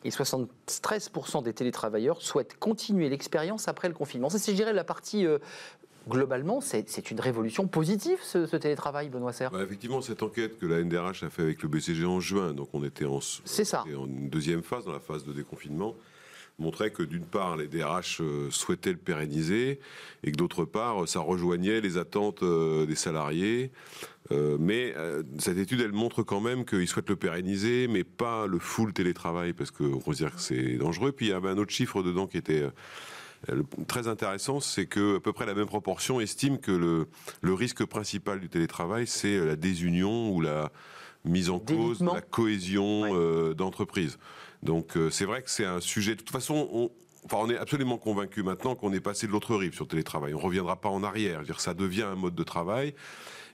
Speaker 1: Et 73% des télétravailleurs souhaitent continuer l'expérience après le confinement. C'est, je dirais, la partie. euh, Globalement, c'est une révolution positive, ce, ce télétravail, Benoît Serre?
Speaker 8: Bah, effectivement, cette enquête que la NDRH a fait avec le BCG en juin, donc on était en,
Speaker 1: ça.
Speaker 8: deuxième phase, dans la phase de déconfinement, montrait que d'une part, les DRH euh, souhaitaient le pérenniser et que d'autre part, ça rejoignait les attentes euh, des salariés. Euh, mais euh, cette étude, elle montre quand même qu'ils souhaitent le pérenniser, mais pas le full télétravail, parce qu'on considère que c'est dangereux. Puis il y avait un autre chiffre dedans qui était euh, le- très intéressant, c'est que à peu près la même proportion estime que le, le risque principal du télétravail, c'est la désunion ou la mise en cause de la cohésion
Speaker 1: Ouais.
Speaker 8: euh, d'entreprise. Donc euh, c'est vrai que c'est un sujet. De toute façon, on, enfin, on est absolument convaincu maintenant qu'on est passé de l'autre rive sur le télétravail. On ne reviendra pas en arrière. Dire, ça devient un mode de travail,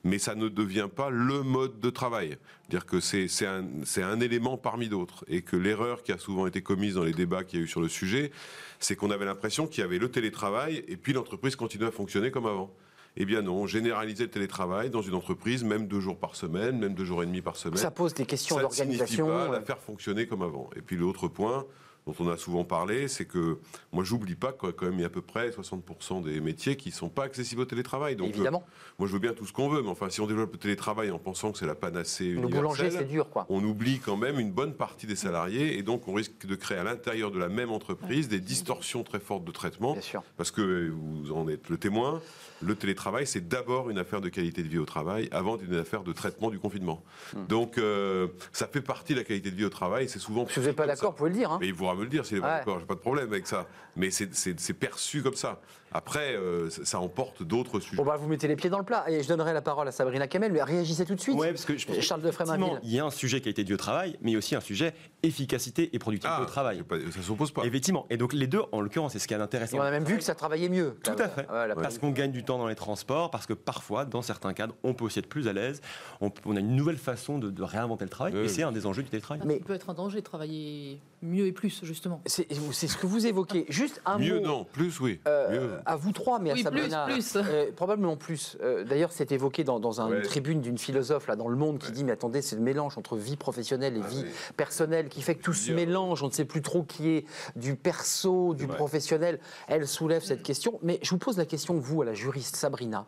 Speaker 8: mais ça ne devient pas le mode de travail. Dire que c'est un, élément parmi d'autres. Et que l'erreur qui a souvent été commise dans les débats qu'il y a eu sur le sujet, c'est qu'on avait l'impression qu'il y avait le télétravail et puis l'entreprise continuait à fonctionner comme avant. Eh bien non, généraliser le télétravail dans une entreprise, même deux jours par semaine, même deux jours et demi par semaine.
Speaker 1: Ça pose des questions
Speaker 8: Ça ne signifie
Speaker 1: d'organisation.
Speaker 8: pas
Speaker 1: euh,
Speaker 8: la faire fonctionner comme avant. Et puis l'autre point dont on a souvent parlé, c'est que moi j'oublie pas que quand même il y a à peu près 60% des métiers qui sont pas accessibles au télétravail. Donc
Speaker 1: Évidemment.
Speaker 8: euh, moi je veux bien tout ce qu'on veut, mais enfin si on développe le télétravail en pensant que c'est la panacée
Speaker 1: Le boulanger, c'est dur, quoi.
Speaker 8: on oublie quand même une bonne partie des salariés et donc on risque de créer à l'intérieur de la même entreprise des distorsions très fortes de traitement.
Speaker 1: Bien sûr.
Speaker 8: Parce que vous en êtes le témoin, le télétravail, c'est d'abord une affaire de qualité de vie au travail avant d'une affaire de traitement du confinement.
Speaker 1: Hmm.
Speaker 8: Donc, euh, ça fait partie de la qualité de vie au travail. C'est souvent.
Speaker 1: Si vous n'êtes pas d'accord, vous pouvez le dire. hein.
Speaker 8: Mais il pourra me le dire s'il n'est pas
Speaker 1: Ouais.
Speaker 8: d'accord, j'ai pas de problème avec ça. Mais c'est- perçu comme ça. Après, euh, ça, emporte d'autres sujets.
Speaker 1: Bon, bah, vous mettez les pieds dans le plat. Et je donnerai la parole à Sabrina Kamel. Mais réagissez tout de suite.
Speaker 9: Ouais, parce que je pense
Speaker 1: Charles de Fréminville.
Speaker 9: Il y a un sujet qualité de vie au travail, mais il y a aussi un sujet efficacité et productivité
Speaker 8: Ah,
Speaker 9: au travail.
Speaker 8: pas- ça s'oppose pas.
Speaker 9: Effectivement. Et donc les deux, en l'occurrence, c'est ce qui est
Speaker 1: Et
Speaker 9: intéressant.
Speaker 1: on a même vu que ça travaillait mieux.
Speaker 9: Tout à fait.
Speaker 1: Ouais,
Speaker 9: Parce qu'on gagne du temps dans les transports, parce que parfois, dans certains cadres, on peut aussi être plus à l'aise. On, on a une nouvelle façon de, de réinventer le travail,
Speaker 8: Oui,
Speaker 9: et c'est un des enjeux du télétravail.
Speaker 1: Mais-
Speaker 10: Ça peut être un danger de travailler mieux et plus, justement.
Speaker 1: C'est ce que vous évoquez. Juste un
Speaker 8: Mieux,
Speaker 1: mot.
Speaker 8: non. Plus, oui.
Speaker 1: Euh,
Speaker 8: Mieux.
Speaker 1: à vous trois, mais
Speaker 10: Oui,
Speaker 1: à
Speaker 10: plus,
Speaker 1: Sabrina.
Speaker 10: plus.
Speaker 1: euh, probablement plus. Euh, D'ailleurs, c'est évoqué dans, dans un-
Speaker 8: Ouais.
Speaker 1: une tribune d'une philosophe là dans le Monde qui dit mais attendez, c'est le mélange entre vie professionnelle et
Speaker 8: Ah
Speaker 1: vie
Speaker 8: oui.
Speaker 1: personnelle qui fait que tout se mélange. On ne sait plus trop qui est du perso, du
Speaker 8: Ouais.
Speaker 1: professionnel. Elle soulève cette question. Mais je vous pose la question vous, à la juriste Sabrina.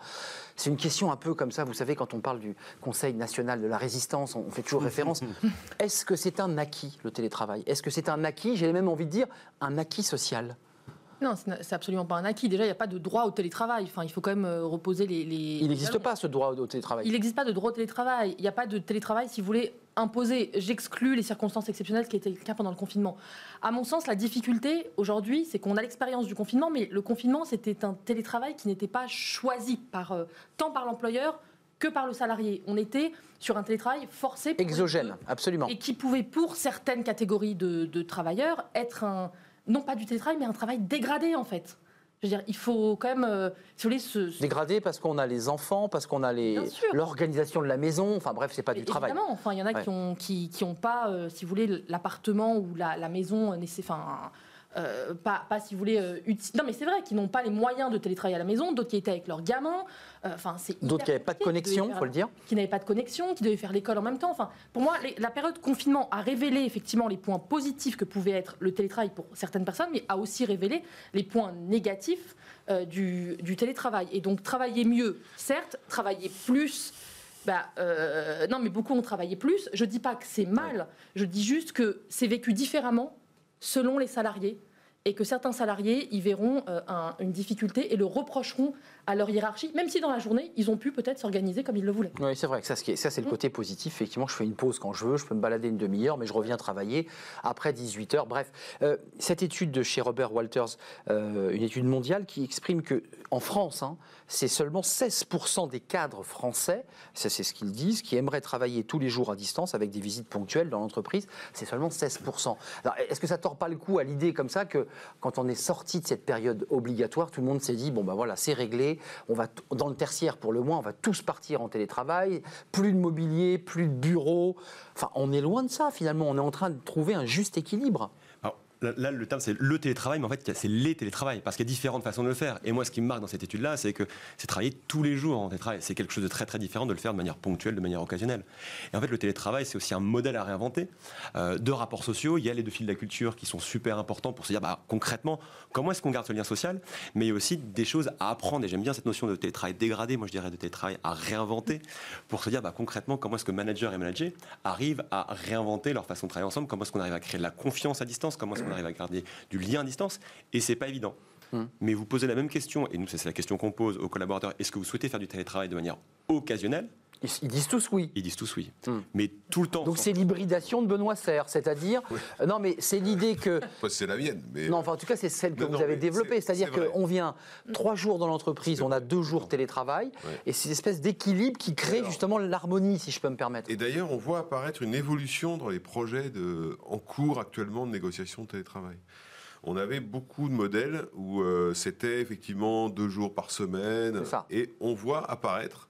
Speaker 1: C'est une question un peu comme ça. Vous savez, quand on parle du Conseil national de la résistance, on fait toujours référence. Est-ce que c'est un acquis le télétravail? Est-ce que c'est un acquis J'ai même envie de dire un acquis social?
Speaker 10: Non, c'est absolument pas un acquis. Déjà, il n'y a pas de droit au télétravail. Enfin, il faut quand même euh, reposer les. les-
Speaker 1: Il n'existe pas ce droit au télétravail.
Speaker 10: Il n'existe pas de droit au télétravail. Il n'y a pas de télétravail, si vous voulez, imposé. J'exclus les circonstances exceptionnelles qui étaient le cas pendant le confinement. À mon sens, la difficulté aujourd'hui, c'est qu'on a l'expérience du confinement, mais le confinement, c'était un télétravail qui n'était pas choisi par, euh, tant par l'employeur que par le salarié. On était sur un télétravail forcé. les
Speaker 1: Exogène, absolument.
Speaker 10: et qui pouvait, pour certaines catégories de, de travailleurs, être un, non pas du télétravail, mais un travail dégradé en fait. Je veux dire, il faut quand même, euh, si vous voulez, se, se-
Speaker 1: Dégradé parce qu'on a les enfants, parce qu'on a les- l'organisation de la maison. Enfin bref, c'est pas du
Speaker 10: Évidemment,
Speaker 1: travail.
Speaker 10: enfin, il y en a
Speaker 1: Ouais.
Speaker 10: qui ont qui, qui ont pas, euh, si vous voulez, l'appartement ou la, la maison, euh, nécess- enfin, euh, pas, pas, si vous voulez, euh, non mais c'est vrai qu'ils n'ont pas les moyens de télétravailler à la maison, d'autres qui étaient avec leurs gamins, euh, enfin c'est
Speaker 1: D'autres qui n'avaient pas de connexion, faut le dire.
Speaker 10: qui n'avaient pas de connexion, qui devaient faire l'école en même temps. Enfin, pour moi, les- la période de confinement a révélé effectivement les points positifs que pouvait être le télétravail pour certaines personnes, mais a aussi révélé les points négatifs du, du télétravail. Et donc, travailler mieux, certes, travailler plus. Bah, euh, non, mais beaucoup ont travaillé plus. Je dis pas que c'est mal. Je dis juste que c'est vécu différemment selon les salariés et que certains salariés y verront euh, un- une difficulté et le reprocheront à leur hiérarchie, même si dans la journée, ils ont pu peut-être s'organiser comme ils le voulaient.
Speaker 1: Oui, c'est vrai que ça, c'est le
Speaker 10: Mm.
Speaker 1: côté positif. Effectivement, je fais une pause quand je veux, je peux me balader une demi-heure, mais je reviens travailler après 18 heures. Bref, Euh, cette étude de chez Robert Walters, euh, une étude mondiale qui exprime que en France, hein, c'est seulement 16% des cadres français, ça c'est ce qu'ils disent, qui aimeraient travailler tous les jours à distance avec des visites ponctuelles dans l'entreprise. C'est seulement 16%. Alors, est-ce que ça tord pas le coup à l'idée comme ça que quand on est sorti de cette période obligatoire, tout le monde s'est dit bon ben voilà, c'est réglé, on va dans le tertiaire pour le moins, on va tous partir en télétravail, plus de mobilier, plus de bureaux. Enfin, on est loin de ça finalement. On est en train de trouver un juste équilibre.
Speaker 9: Là, le terme, c'est le télétravail, mais en fait, c'est les télétravails, parce qu'il y a différentes façons de le faire. Et moi, ce qui me marque dans cette étude-là, c'est que c'est travailler tous les jours en télétravail. C'est quelque chose de très, très différent de le faire de manière ponctuelle, de manière occasionnelle. Et en fait, le télétravail, c'est aussi un modèle à réinventer euh, de rapports sociaux. Il y a les deux fils de la culture qui sont super importants pour se dire, bah, concrètement, comment est-ce qu'on garde ce lien social? Mais il y a aussi des choses à apprendre. Et j'aime bien cette notion de télétravail dégradé, moi, je dirais de télétravail à réinventer, pour se dire, bah, concrètement, comment est-ce que manager et manager arrivent à réinventer leur façon de travailler ensemble? Comment est-ce qu'on arrive à créer de la confiance à distance? Qu'on arrive à garder du lien à distance Et c'est pas évident. Mais vous posez la même question, et nous, c'est la question qu'on pose aux collaborateurs. Est-ce que vous souhaitez faire du télétravail de manière occasionnelle?
Speaker 1: Ils, ils disent tous oui.
Speaker 9: Ils disent tous oui.
Speaker 1: Hmm.
Speaker 9: Mais tout le temps.
Speaker 1: Donc c'est l'hybridation de Benoît Serre, c'est-à-dire euh, non mais c'est l'idée que
Speaker 8: Enfin, c'est la mienne. Mais...
Speaker 1: non enfin en tout cas c'est celle que
Speaker 8: Non,
Speaker 1: vous
Speaker 8: non,
Speaker 1: avez développée,
Speaker 8: c'est-
Speaker 1: c'est-à-dire qu'on vient trois jours dans l'entreprise, on a deux jours télétravail,
Speaker 8: Ouais.
Speaker 1: et c'est une espèce d'équilibre qui crée
Speaker 8: Alors-
Speaker 1: justement l'harmonie, si je peux me permettre.
Speaker 8: Et d'ailleurs, on voit apparaître une évolution dans les projets de, en cours actuellement de négociation de télétravail. on avait beaucoup de modèles où euh, c'était effectivement deux jours par semaine. Et on voit apparaître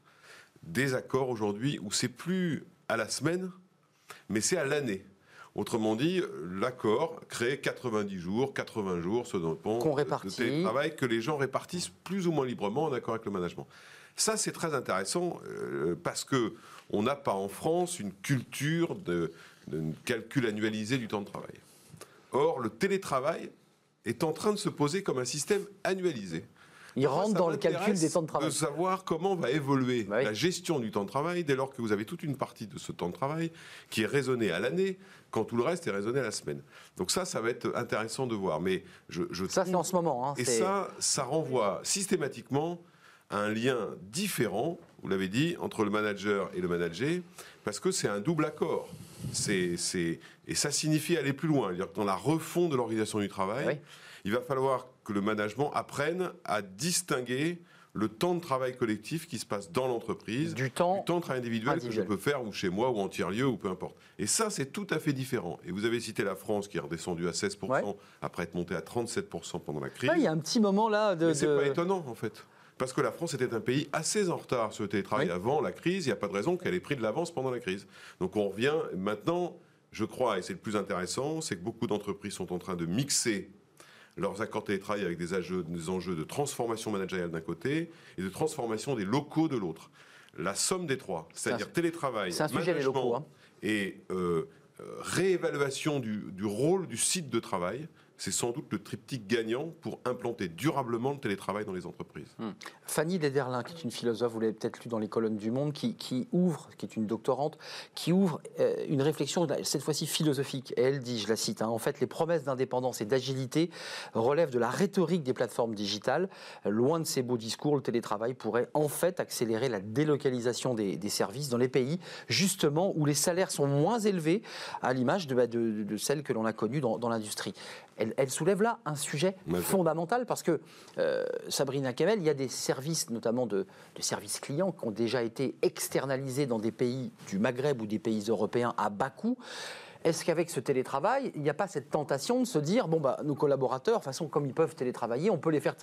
Speaker 8: des accords aujourd'hui où c'est plus à la semaine, mais c'est à l'année. Autrement dit, l'accord crée 90 jours, 80 jours, ce
Speaker 1: Qu'on
Speaker 8: de-
Speaker 1: répartit.
Speaker 8: de télétravail que les gens répartissent plus ou moins librement en accord avec le management. Ça, c'est très intéressant euh, parce que on n'a pas en France une culture de, de calcul annualisé du temps de travail. Or, le télétravail est en train de se poser comme un système annualisé.
Speaker 1: Il rentre dans le calcul des temps de travail.
Speaker 8: De savoir comment va évoluer
Speaker 1: Bah oui.
Speaker 8: la gestion du temps de travail dès lors que vous avez toute une partie de ce temps de travail qui est raisonné à l'année, quand tout le reste est raisonné à la semaine. Donc ça, ça va être intéressant de voir. Mais je, je
Speaker 1: Ça, c'est en ce moment. hein,
Speaker 8: et ça, ça renvoie systématiquement à un lien différent, vous l'avez dit, entre le manager et le manager, parce que c'est un double accord. C'est, et ça signifie aller plus loin. Que dans la refonte de l'organisation du travail,
Speaker 1: Oui.
Speaker 8: il va falloir que le management apprenne à distinguer le temps de travail collectif qui se passe dans l'entreprise
Speaker 1: Du temps
Speaker 8: du temps de travail individuel
Speaker 1: individuel.
Speaker 8: que je peux faire ou chez moi ou en tiers-lieu ou peu importe. Et ça, c'est tout à fait différent. Et vous avez cité la France qui est redescendue à 16%
Speaker 1: Ouais.
Speaker 8: après être montée à 37% pendant la crise.
Speaker 1: Ouais, il y a un petit moment là de.
Speaker 8: Mais c'est
Speaker 1: de-
Speaker 8: pas étonnant en fait. Parce que la France était un pays assez en retard sur le télétravail
Speaker 1: Oui.
Speaker 8: avant la crise. Il n'y a pas de raison qu'elle ait pris de l'avance pendant la crise. Donc on revient maintenant, je crois, et c'est le plus intéressant, c'est que beaucoup d'entreprises sont en train de mixer leurs accords télétravail avec des enjeux, des enjeux de transformation managériale d'un côté et de transformation des locaux de l'autre. La somme des trois, c'est-à-dire télétravail,
Speaker 1: un sujet, les
Speaker 8: management
Speaker 1: locaux, hein.
Speaker 8: et euh, euh, réévaluation du, du rôle du site de travail, c'est sans doute le triptyque gagnant pour implanter durablement le télétravail dans les entreprises.
Speaker 1: Fanny Lederlin, qui est une philosophe, vous l'avez peut-être lu dans les colonnes du Monde, qui, ouvre, qui est une doctorante, qui ouvre euh, une réflexion, cette fois-ci philosophique. Et elle dit, je la cite, hein, en fait, les promesses d'indépendance et d'agilité relèvent de la rhétorique des plateformes digitales. Loin de ces beaux discours, le télétravail pourrait en fait accélérer la délocalisation des, services dans les pays, justement, où les salaires sont moins élevés, à l'image de, bah, celles que l'on a connues dans, l'industrie. Elle soulève là un sujet fondamental parce que euh, Sabrina Kamel, il y a des services, notamment de, de services clients, qui ont déjà été externalisés dans des pays du Maghreb ou des pays européens à bas coût. Est-ce qu'avec ce télétravail, il n'y a pas cette tentation de se dire, bon, bah, nos collaborateurs, de toute façon, comme ils peuvent télétravailler, on peut les faire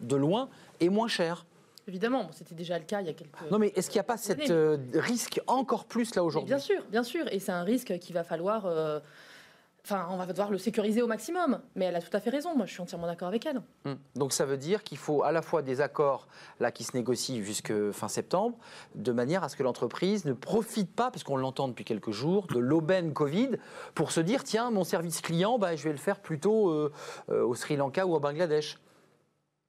Speaker 1: de loin et moins cher?
Speaker 10: Évidemment, bon, c'était déjà le cas il y a quelques.
Speaker 1: Non, mais est-ce qu'il n'y a pas cet euh, risque encore plus là aujourd'hui
Speaker 10: Bien sûr, bien sûr. Et c'est un risque qu'il va falloir. euh, Enfin, on va devoir le sécuriser au maximum. Mais elle a tout à fait raison. Moi, je suis entièrement d'accord avec elle.
Speaker 1: Hum. Donc ça veut dire qu'il faut à la fois des accords là qui se négocient jusque fin septembre, de manière à ce que l'entreprise ne profite pas, parce qu'on l'entend depuis quelques jours, de l'aubaine Covid pour se dire tiens mon service client, bah, je vais le faire plutôt euh, euh, au Sri Lanka ou au Bangladesh.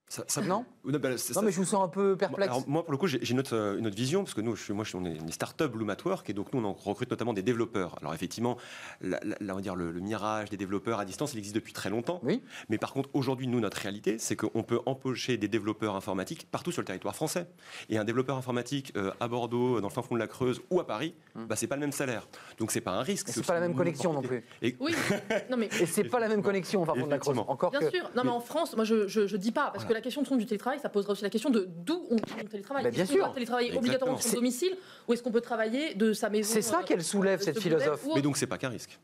Speaker 3: Ça- ça-
Speaker 1: Non
Speaker 3: Non, bah,
Speaker 1: Non
Speaker 3: ça.
Speaker 1: mais je vous sens un peu perplexe.
Speaker 3: Alors, moi, pour le coup, j'ai j'ai une, autre, euh, une autre vision, parce que nous, je suis, moi, je suis, on est une start-up Bloom at Work, et donc nous, on en recrute notamment des développeurs. Alors, effectivement, la- la- là, on va dire, le, le mirage des développeurs à distance, il existe depuis très longtemps.
Speaker 1: Oui.
Speaker 3: Mais par contre, aujourd'hui, nous, notre réalité, c'est qu'on peut embaucher des développeurs informatiques partout sur le territoire français. Et un développeur informatique euh, à Bordeaux, dans le fin fond de la Creuse ou à Paris, bah, c'est pas le même salaire. Donc, c'est pas un risque.
Speaker 1: Et
Speaker 3: c'est
Speaker 1: pas la même connexion non plus.
Speaker 3: Et-
Speaker 10: Oui. non, mais.
Speaker 1: Et c'est pas la même connexion, enfin, fond de la Creuse. Encore
Speaker 10: Bien
Speaker 1: que.
Speaker 10: sûr. Non, mais en France, moi, je, je, je dis pas, parce que la question de du télétravail, ça posera aussi la question de d'où on, on télétravaille.
Speaker 1: Bah, bien
Speaker 10: est-ce qu'on
Speaker 1: sûr.
Speaker 10: doit télétravailler
Speaker 3: Exactement.
Speaker 10: obligatoirement de son domicile, ou est-ce qu'on peut travailler de sa maison
Speaker 1: C'est ça
Speaker 10: euh,
Speaker 1: qu'elle soulève, cette philosophe.
Speaker 3: Mais donc, c'est pas qu'un risque.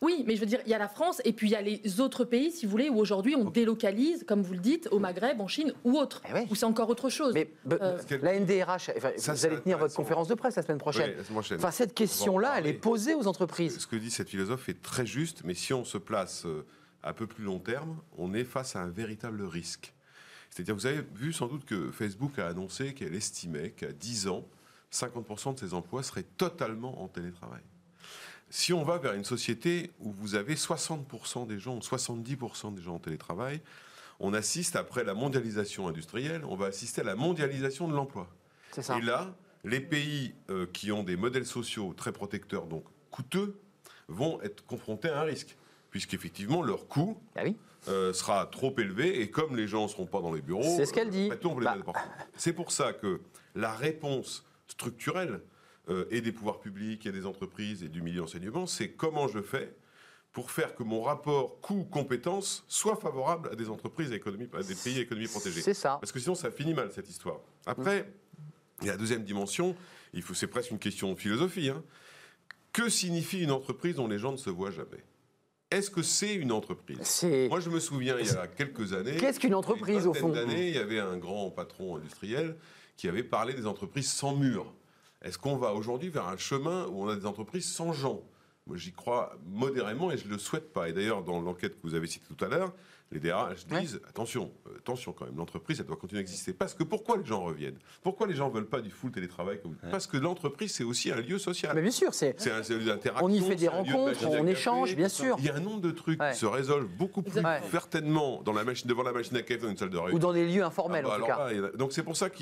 Speaker 10: Oui, mais je veux dire, il y a la France et puis il y a les autres pays, si vous voulez, où aujourd'hui on délocalise, comme vous le dites, au Maghreb, en Chine ou autre,
Speaker 1: Eh ouais.
Speaker 10: où c'est encore autre chose.
Speaker 1: Mais
Speaker 10: Euh,
Speaker 1: la NDRH, enfin,
Speaker 8: Ça,
Speaker 1: vous allez tenir votre conférence de presse la semaine prochaine.
Speaker 8: Oui, la semaine prochaine.
Speaker 1: Enfin, cette question-là, elle est posée aux entreprises.
Speaker 8: Ce que dit cette philosophe est très juste, mais si on se place euh, à peu plus long terme, on est face à un véritable risque. C'est-à-dire, vous avez vu sans doute que Facebook a annoncé qu'elle estimait qu'à 10 ans, 50% de ses emplois seraient totalement en télétravail. Si on va vers une société où vous avez 60% des gens, ou 70% des gens en télétravail, on assiste, après la mondialisation industrielle, on va assister à la mondialisation de l'emploi. Et là, les pays euh, qui ont des modèles sociaux très protecteurs, donc coûteux, vont être confrontés à un risque. Puisqu'effectivement, leur coût
Speaker 1: Ah oui.
Speaker 8: Euh, sera trop élevé et comme les gens ne seront pas dans les bureaux,
Speaker 1: C'est ce qu'elle dit.
Speaker 8: euh, les
Speaker 1: Bah.
Speaker 8: C'est pour ça que la réponse structurelle euh, et des pouvoirs publics et des entreprises et du milieu enseignement, c'est comment je fais pour faire que mon rapport coût-compétence soit favorable à des entreprises, à, économie, à des pays à économie protégée.
Speaker 1: C'est ça.
Speaker 8: Parce que sinon, ça finit mal, cette histoire. Après, il y a la deuxième dimension, il faut, c'est presque une question de philosophie. hein. Que signifie une entreprise dont les gens ne se voient jamais? Est-ce que c'est une entreprise? Moi, je me souviens, il y a quelques années.
Speaker 1: Qu'est-ce qu'une entreprise, au fond?
Speaker 8: Il y d'années, il avait un grand patron industriel qui avait parlé des entreprises sans mur. Est-ce qu'on va aujourd'hui vers un chemin où on a des entreprises sans gens? J'y crois modérément et je ne le souhaite pas. Et d'ailleurs, dans l'enquête que vous avez citée tout à l'heure, les DRH disent attention, euh, attention quand même, l'entreprise, elle doit continuer à exister. Parce que pourquoi les gens reviennent? Pourquoi les gens ne veulent pas du full télétravail comme... Parce que l'entreprise, c'est aussi un lieu social.
Speaker 1: Mais bien sûr, c'est.
Speaker 8: C'est un lieu d'interaction.
Speaker 1: On y fait des
Speaker 8: de
Speaker 1: rencontres, on
Speaker 8: café.
Speaker 1: échange, bien sûr.
Speaker 8: Il y a un nombre de trucs
Speaker 1: Ouais.
Speaker 8: qui se résolvent beaucoup plus certainement dans la machine, devant la machine à café dans une salle de réunion.
Speaker 1: Ou dans des lieux informels,
Speaker 8: Ah bah
Speaker 1: en tout
Speaker 8: alors
Speaker 1: cas.
Speaker 8: là, a- donc c'est pour ça que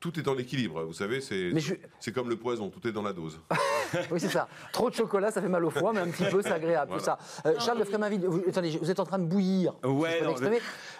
Speaker 8: tout est en équilibre. Vous savez, c'est
Speaker 1: je-
Speaker 8: comme le poison, tout est dans la dose.
Speaker 1: Oui, c'est ça. Trop de chocolat, ça fait mal au foie, mais un petit peu, c'est agréable, tout ça. Euh, Charles de Fréminville, vous, attendez, vous êtes en train de bouillir.
Speaker 9: Ouais,
Speaker 1: Si
Speaker 9: non.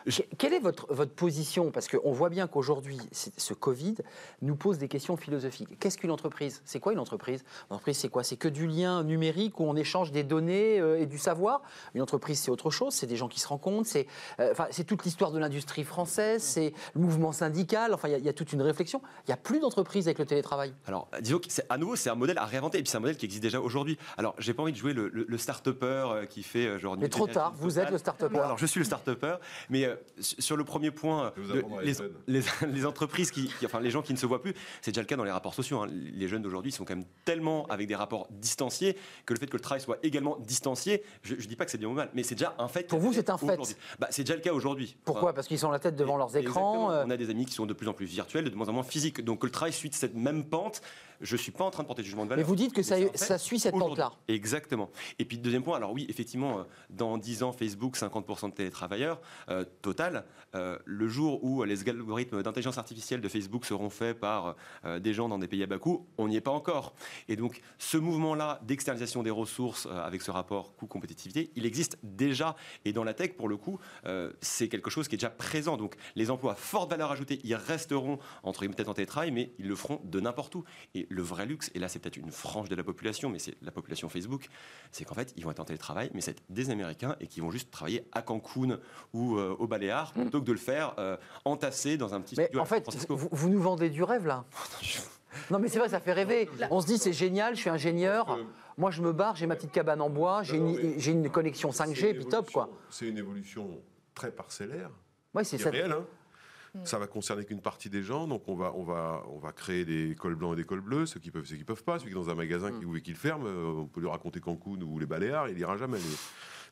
Speaker 1: Que- Quelle est votre, votre position? Parce qu'on voit bien qu'aujourd'hui, ce Covid nous pose des questions philosophiques. Qu'est-ce qu'une entreprise? C'est quoi une entreprise? Une entreprise, c'est quoi? C'est que du lien numérique où on échange des données euh, et du savoir? Une entreprise, c'est autre chose. C'est des gens qui se rencontrent. C'est euh, enfin, toute l'histoire de l'industrie française. C'est le mouvement syndical. Enfin, il y a- il y, a toute une réflexion. Il n'y a plus d'entreprise avec le télétravail.
Speaker 9: Alors, disons que à nouveau, c'est un modèle à réinventer, et puis c'est un modèle qui existe déjà aujourd'hui. Alors, j'ai pas envie de jouer le, le, le start-upper euh, qui fait euh, genre.
Speaker 1: Mais trop tard, vous êtes le start-upper.
Speaker 9: Alors, je suis le start-upper, mais euh, su- sur le premier point, de- les,
Speaker 8: Fred.
Speaker 9: les, les entreprises qui, qui- enfin, les gens qui ne se voient plus, c'est déjà le cas dans les rapports sociaux. hein. Les jeunes d'aujourd'hui sont quand même tellement avec des rapports distanciés que le fait que le travail soit également distancié, je, je dis pas que c'est bien ou mal, mais c'est déjà un fait.
Speaker 1: Pour vous, c'est un fait.
Speaker 9: Bah, c'est déjà le cas aujourd'hui.
Speaker 1: Pourquoi? Parce qu'ils sont la tête devant leurs écrans. Euh,
Speaker 9: On a des amis qui sont de plus en plus virtuels, de moins en moins physiques. Donc que le travail suit cette même pente, je suis pas en train de porter de jugement de valeur.
Speaker 1: Mais vous dites que ça, suit cette pente-là.
Speaker 9: Exactement. Et puis deuxième point, alors oui, effectivement, euh, dans 10 ans, Facebook, 50% de télétravailleurs, euh, total. Euh, le jour où les algorithmes d'intelligence artificielle de Facebook seront faits par euh, des gens dans des pays à bas coût, on n'y est pas encore. Et donc ce mouvement-là d'externalisation des ressources euh, avec ce rapport coût-compétitivité, il existe déjà. Et dans la tech, pour le coup, c'est quelque chose qui est déjà présent. Donc les emplois à forte valeur ajoutée, ils resteront entre peut-être en télétravail, mais ils le feront de n'importe où. Et le vrai luxe, et là c'est peut-être une frange de la population, mais c'est la population Facebook, c'est qu'en fait ils vont être en télétravail, mais c'est des Américains et qui vont juste travailler à Cancun ou euh, au Baléares plutôt que de le faire euh, entassé dans un petit
Speaker 1: Mais
Speaker 9: studio
Speaker 1: en fait, vous, vous nous vendez du rêve là. Non mais c'est vrai, ça fait rêver. On se dit c'est génial, je suis ingénieur. Moi je me barre, j'ai ma petite cabane en bois, j'ai une,
Speaker 8: mais
Speaker 1: j'ai une connexion
Speaker 8: C'est
Speaker 1: 5G,
Speaker 8: une
Speaker 1: puis top quoi.
Speaker 8: C'est une évolution très parcellaire.
Speaker 1: Ouais, c'est
Speaker 8: C'est
Speaker 1: ça.
Speaker 8: réel, hein ça va concerner qu'une partie des gens, donc on va, on, va, on va créer des cols blancs et des cols bleus, ceux qui peuvent, ceux qui peuvent pas, celui qui est dans un magasin
Speaker 1: Mm.
Speaker 8: qui ouvre et qui le ferme, euh, on peut lui raconter Cancun ou les Baléares, il ira jamais.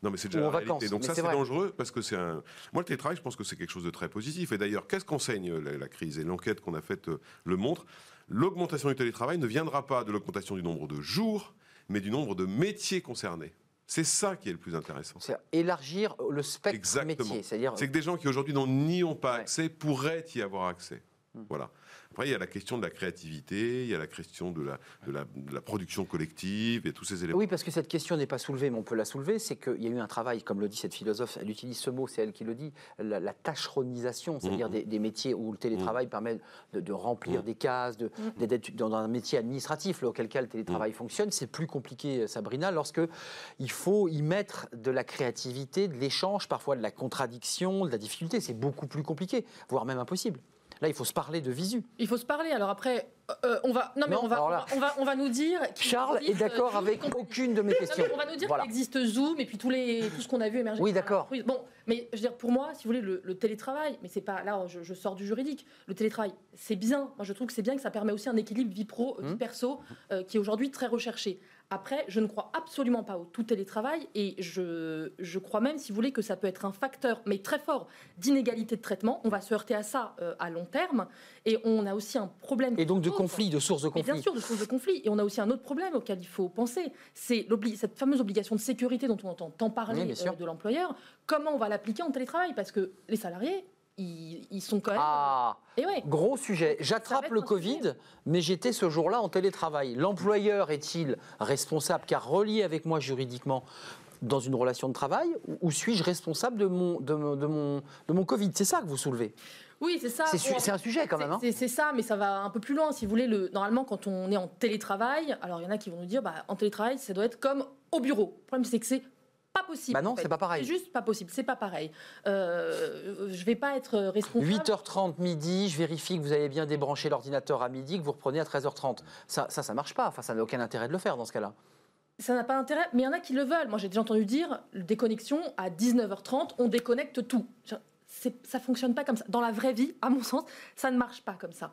Speaker 8: Non, mais c'est déjà la
Speaker 1: vacances,
Speaker 8: réalité. Donc ça,
Speaker 1: c'est
Speaker 8: dangereux parce que c'est un. Moi, le télétravail, je pense que c'est quelque chose de très positif. Et d'ailleurs, qu'est-ce qu'enseigne la, la crise Et l'enquête qu'on a faite euh, le montre? L'augmentation du télétravail ne viendra pas de l'augmentation du nombre de jours, mais du nombre de métiers concernés. C'est ça qui est le plus intéressant.
Speaker 1: C'est élargir le spectre
Speaker 8: Exactement.
Speaker 1: métier, c'est-à-dire
Speaker 8: C'est que des gens qui aujourd'hui n'en- n'y ont pas
Speaker 1: Ouais.
Speaker 8: accès pourraient y avoir accès.
Speaker 1: Hmm.
Speaker 8: Voilà. Après, il y a la question de la créativité, il y a la question de la, de la, de la production collective et tous ces éléments.
Speaker 1: Oui, parce que cette question n'est pas soulevée, mais on peut la soulever, c'est qu'il y a eu un travail, comme le dit cette philosophe, elle utilise ce mot, c'est elle qui le dit, la, la tâcheronisation, c'est-à-dire
Speaker 8: Mhm.
Speaker 1: des, des métiers où le télétravail permet de, de remplir
Speaker 8: Mhm.
Speaker 1: des cases, de- d'être dans un métier administratif, là, auquel cas le télétravail fonctionne. C'est plus compliqué, Sabrina, lorsque il faut y mettre de la créativité, de l'échange, parfois de la contradiction, de la difficulté. C'est beaucoup plus compliqué, voire même impossible. Là, il faut se parler de visu.
Speaker 10: Il faut se parler. Alors après, euh, on va. Non, mais
Speaker 1: Non,
Speaker 10: on va, on va, on va, on va nous dire.
Speaker 1: Charles est d'accord
Speaker 10: euh,
Speaker 1: avec aucune de mes questions.
Speaker 10: on va nous dire
Speaker 1: Voilà.
Speaker 10: qu'il existe Zoom et puis tous les, tout ce qu'on a vu émerger.
Speaker 1: Oui, d'accord.
Speaker 10: l'entreprise. Bon, mais je veux dire, pour moi, si vous voulez, le, le télétravail, mais c'est pas là, je, je sors du juridique. Le télétravail, c'est bien. Moi, je trouve que c'est bien que ça permet aussi un équilibre vie pro, vie
Speaker 1: Hum.
Speaker 10: perso, euh, qui est aujourd'hui très recherché. Après, je ne crois absolument pas au tout télétravail et je, je crois même, si vous voulez, que ça peut être un facteur, mais très fort, d'inégalité de traitement. On va se heurter à ça euh, à long terme et on a aussi un problème.
Speaker 1: Et donc de
Speaker 10: autre.
Speaker 1: conflits, de sources de
Speaker 10: Mais
Speaker 1: conflits.
Speaker 10: bien sûr, de sources de conflit. Et on a aussi un autre problème auquel il faut penser. C'est cette fameuse obligation de sécurité dont on entend tant parler
Speaker 1: Oui,
Speaker 10: euh, de l'employeur. Comment on va l'appliquer en télétravail? Parce que les salariés, ils, ils sont quand même.
Speaker 1: Ah
Speaker 10: Et ouais.
Speaker 1: Gros sujet. J'attrape le Covid,
Speaker 10: sujet.
Speaker 1: mais j'étais ce jour-là en télétravail. L'employeur est-il responsable? Car relié avec moi juridiquement dans une relation de travail ou- suis-je responsable de mon, de, mon- de mon, de mon Covid? C'est ça que vous soulevez.
Speaker 10: Oui, c'est ça.
Speaker 1: C'est un sujet quand même. hein.
Speaker 10: C'est c'est ça, mais ça va un peu plus loin. Si vous voulez, le, normalement, quand on est en télétravail, alors il y en a qui vont nous dire, bah, en télétravail, ça doit être comme au bureau. Le problème, c'est que c'est pas possible.
Speaker 1: Bah non,
Speaker 10: en fait.
Speaker 1: c'est pas pareil.
Speaker 10: C'est juste pas possible. C'est pas pareil. Euh, je vais pas être responsable.
Speaker 1: 8h30 midi, je vérifie que vous avez bien débranché l'ordinateur à midi, que vous reprenez à 13h30. Ça, ça, ça marche pas. Enfin, ça n'a aucun intérêt de le faire dans ce cas-là.
Speaker 10: Ça n'a pas intérêt, mais il y en a qui le veulent. Moi, j'ai déjà entendu dire déconnexion à 19h30, on déconnecte tout. Ça fonctionne pas comme ça. Dans la vraie vie, à mon sens, ça ne marche pas comme ça.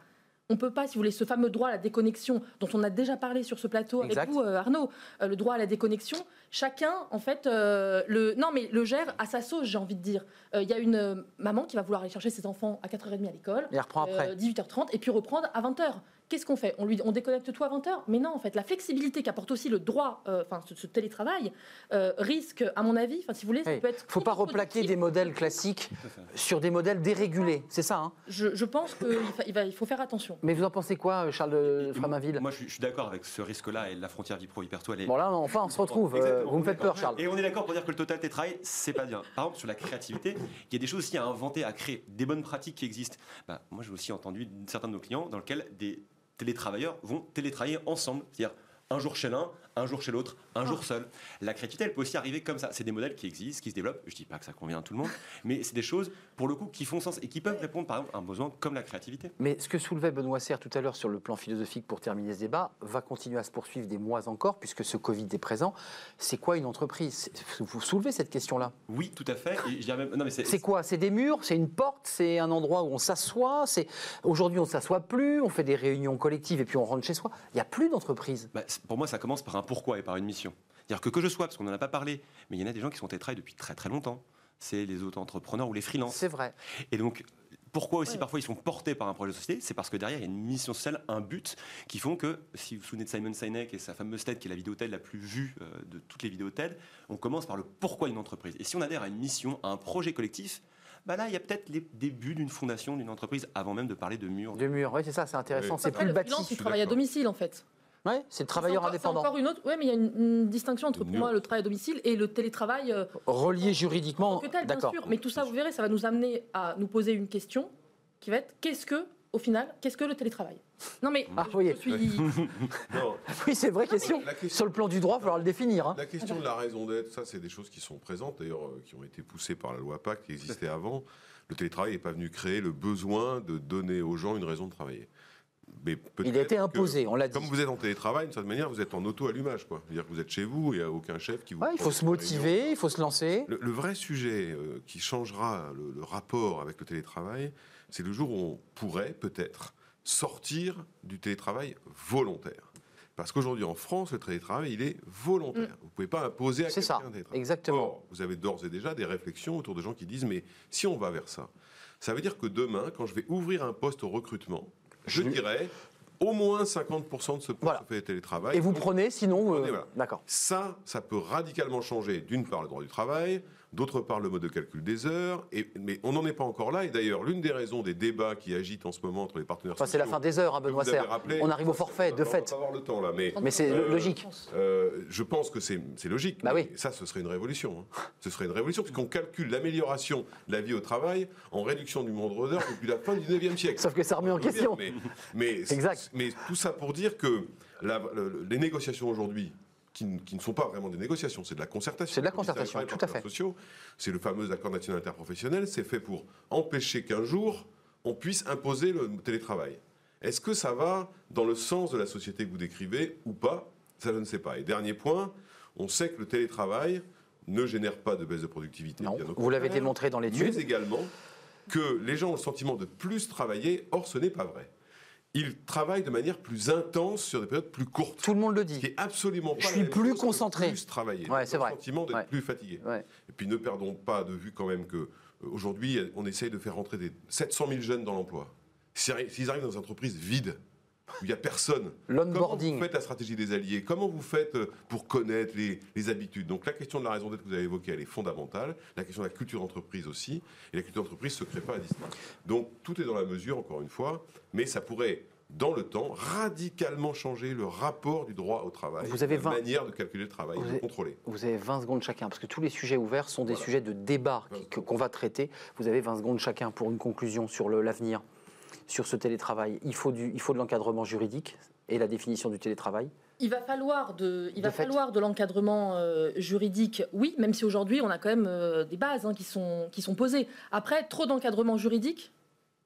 Speaker 10: On peut pas, si vous voulez, ce fameux droit à la déconnexion dont on a déjà parlé sur ce plateau avec vous, euh, Arnaud, euh, le droit à la déconnexion, chacun, en fait, euh, le, non, mais le gère à sa sauce, j'ai envie de dire. Il y a une maman qui va vouloir aller chercher ses enfants à 4h30 à l'école,
Speaker 1: Et reprend après.
Speaker 10: euh, 18h30 et puis reprendre à 20h. Qu'est-ce qu'on fait? On lui on déconnecte tout à 20h Mais non, en fait, la flexibilité qu'apporte aussi le droit, euh, enfin ce, ce télétravail, euh, risque, à mon avis, enfin si vous voulez, ça peut être.
Speaker 1: faut pas replaquer des modèles classiques sur des modèles dérégulés, c'est ça. hein?
Speaker 10: Je, je pense qu'il fa- il va- il faut faire attention.
Speaker 1: Mais vous en pensez quoi, Charles de Framainville
Speaker 9: Moi, je suis, je suis d'accord avec ce risque-là et la frontière vie pro vie perso, elle est.
Speaker 1: Bon là, enfin, on se retrouve. euh, vous me faites peur. Charles.
Speaker 9: Et on est d'accord pour dire que le total télétravail, c'est pas bien. Par exemple, sur la créativité, il y a des choses aussi à inventer, à créer, des bonnes pratiques qui existent. Bah, moi, j'ai aussi entendu certains de nos clients dans lesquels des télétravailleurs vont télétravailler ensemble. C'est-à-dire un jour chez l'un, un jour chez l'autre, un jour seul. La créativité, elle peut aussi arriver comme ça. C'est des modèles qui existent, qui se développent. Je dis pas que ça convient à tout le monde, mais c'est des choses, pour le coup, qui font sens et qui peuvent répondre, par exemple, à un besoin comme la créativité.
Speaker 1: Mais ce que soulevait Benoît Serre tout à l'heure sur le plan philosophique pour terminer ce débat va continuer à se poursuivre des mois encore, puisque ce Covid est présent. C'est quoi une entreprise? Vous soulevez cette question-là?
Speaker 9: Oui, tout à fait. Et je dirais même, non, mais
Speaker 1: C'est quoi? C'est des murs? C'est une porte? C'est un endroit où on s'assoit? C'est Aujourd'hui, on ne s'assoit plus, on fait des réunions collectives et puis on rentre chez soi? Il n'y a plus d'entreprise.
Speaker 9: Bah, pour moi, ça commence par un pourquoi et par une mission. C'est-à-dire que que je sois, parce qu'on n'en a pas parlé, mais il y en a des gens qui sont télétravail depuis très très longtemps. C'est les auto-entrepreneurs ou les freelances.
Speaker 1: C'est vrai.
Speaker 9: Et donc, pourquoi aussi parfois ils sont portés par un projet de société C'est parce que derrière, il y a une mission sociale, un but, qui font que, si vous vous souvenez de Simon Sinek et sa fameuse TED, qui est la vidéo TED la plus vue euh, de toutes les vidéos TED, on commence par le pourquoi une entreprise. Et si on adhère à une mission, à un projet collectif, bah là, il y a peut-être les débuts d'une fondation, d'une entreprise, avant même de parler de murs.
Speaker 1: De murs, oui, c'est ça, c'est intéressant.
Speaker 8: Oui.
Speaker 1: C'est plus le bâti.
Speaker 10: il travaille à domicile, en fait.
Speaker 1: Ouais, c'est le travailleur indépendant.
Speaker 10: Encore une autre. Oui, mais il y a une, une distinction entre pour moi le travail à domicile et le télétravail. euh,
Speaker 1: Relié juridiquement. D'accord.
Speaker 10: Mais tout ça, vous verrez, ça va nous amener à nous poser une question qui va être qu'est-ce que, au final, qu'est-ce que le télétravail? Non, mais
Speaker 1: Ah,
Speaker 10: je,
Speaker 1: oui.
Speaker 10: je suis.
Speaker 8: Non,
Speaker 1: Oui, c'est vraie question.
Speaker 8: la question-
Speaker 1: Sur le plan du droit, il va falloir le définir. hein.
Speaker 8: La question de la raison d'être, ça, c'est des choses qui sont présentes, d'ailleurs, euh, qui ont été poussées par la loi Pacte, qui existait avant. Le télétravail n'est pas venu créer le besoin de donner aux gens une raison de travailler. Mais
Speaker 1: Il a
Speaker 8: peut-être
Speaker 1: été
Speaker 8: que,
Speaker 1: imposé, on l'a dit.
Speaker 8: Comme vous êtes en télétravail, d'une certaine manière, vous êtes en auto-allumage. C'est-à-dire que vous êtes chez vous, il n'y a aucun chef qui vous.
Speaker 1: Ouais, il faut se
Speaker 8: réunion.
Speaker 1: motiver, il faut se lancer.
Speaker 8: Le, le vrai sujet euh, qui changera le, le rapport avec le télétravail, c'est le jour où on pourrait peut-être sortir du télétravail volontaire. Parce qu'aujourd'hui en France, le télétravail, il est volontaire. Vous ne pouvez pas imposer à
Speaker 1: Mm. C'est
Speaker 8: quelqu'un
Speaker 1: ça,
Speaker 8: un télétravail.
Speaker 1: exactement.
Speaker 8: Or, vous avez d'ores et déjà des réflexions autour de gens qui disent, mais si on va vers ça, ça veut dire que demain, quand je vais ouvrir un poste au recrutement, je dirais au moins 50% de ce poste
Speaker 1: Voilà.
Speaker 8: télétravail.
Speaker 1: Et vous prenez, sinon. euh,
Speaker 8: voilà.
Speaker 1: D'accord.
Speaker 8: Ça, ça peut radicalement changer, d'une part, le droit du travail, d'autre part, le mode de calcul des heures. Et, mais on n'en est pas encore là. Et d'ailleurs, l'une des raisons des débats qui agitent en ce moment entre les partenaires
Speaker 1: Enfin, c'est la
Speaker 8: sociaux,
Speaker 1: fin des heures, hein, Benoît Serre.
Speaker 8: rappelé,
Speaker 1: On arrive au forfait, de
Speaker 8: on va
Speaker 1: fait.
Speaker 8: pas avoir le temps, là. Mais
Speaker 1: Mais c'est
Speaker 8: Euh,
Speaker 1: logique.
Speaker 8: euh, je pense que c'est logique.
Speaker 1: Bah oui.
Speaker 8: Ça, ce serait une révolution. hein. Ce serait une révolution, puisqu'on calcule l'amélioration de la vie au travail en réduction du nombre d'heures depuis la fin du 19e siècle.
Speaker 1: Sauf que ça remet en question.
Speaker 8: Mais, mais,
Speaker 1: Exact.
Speaker 8: mais tout ça pour dire que la- les négociations aujourd'hui, qui, ne sont pas vraiment des négociations, c'est de la concertation.
Speaker 1: C'est de la concertation, tout à fait.
Speaker 8: sociaux, C'est le fameux accord national interprofessionnel. C'est fait pour empêcher qu'un jour, on puisse imposer le télétravail. Est-ce que ça va dans le sens de la société que vous décrivez ou pas? Ça, je ne sais pas. Et dernier point, on sait que le télétravail ne génère pas de baisse de productivité.
Speaker 1: Non,
Speaker 8: bien
Speaker 1: vous l'avez démontré dans
Speaker 8: mais
Speaker 1: l'étude.
Speaker 8: également que les gens ont le sentiment de plus travailler, or ce n'est pas vrai. Ils travaillent de manière plus intense sur des périodes plus courtes.
Speaker 1: Tout le monde le
Speaker 8: Ce qui
Speaker 1: dit.
Speaker 8: est absolument pas
Speaker 1: Je suis plus concentré.
Speaker 8: Plus travailler.
Speaker 1: Ouais, c'est vrai.
Speaker 8: sentiment d'être
Speaker 1: Ouais.
Speaker 8: plus fatigué.
Speaker 1: Ouais.
Speaker 8: Et puis ne perdons pas de vue quand même que euh, aujourd'hui on essaye de faire rentrer des 700 000 jeunes dans l'emploi. S'ils arrivent dans des entreprises vides, où il n'y a personne, Comment
Speaker 1: L'onboarding.
Speaker 8: vous faites la stratégie des alliés? Comment vous faites euh, pour connaître les, les habitudes? Donc la question de la raison d'être que vous avez évoquée, elle est fondamentale. La question de la culture d'entreprise aussi. Et la culture d'entreprise ne se crée pas à distance. Donc tout est dans la mesure, encore une fois, mais ça pourrait, dans le temps, radicalement changer le rapport du droit au travail.
Speaker 1: Vous avez
Speaker 8: la
Speaker 1: 20
Speaker 8: manière de calculer le travail,
Speaker 1: Vous
Speaker 8: de
Speaker 1: avez-
Speaker 8: le contrôler.
Speaker 1: Vous avez 20 secondes chacun, parce que tous les sujets ouverts sont des
Speaker 8: Voilà.
Speaker 1: sujets de débat qui-
Speaker 8: 20
Speaker 1: que- qu'on va traiter. Vous avez 20 secondes chacun pour une conclusion sur l'avenir, sur ce télétravail. Il faut, du, il faut de l'encadrement juridique et la définition du télétravail.
Speaker 10: Il va falloir de, il
Speaker 1: De
Speaker 10: va
Speaker 1: fait.
Speaker 10: falloir de l'encadrement euh, juridique, oui, même si aujourd'hui on a quand même euh, des bases hein, qui, sont, qui sont posées. Après, trop d'encadrement juridique,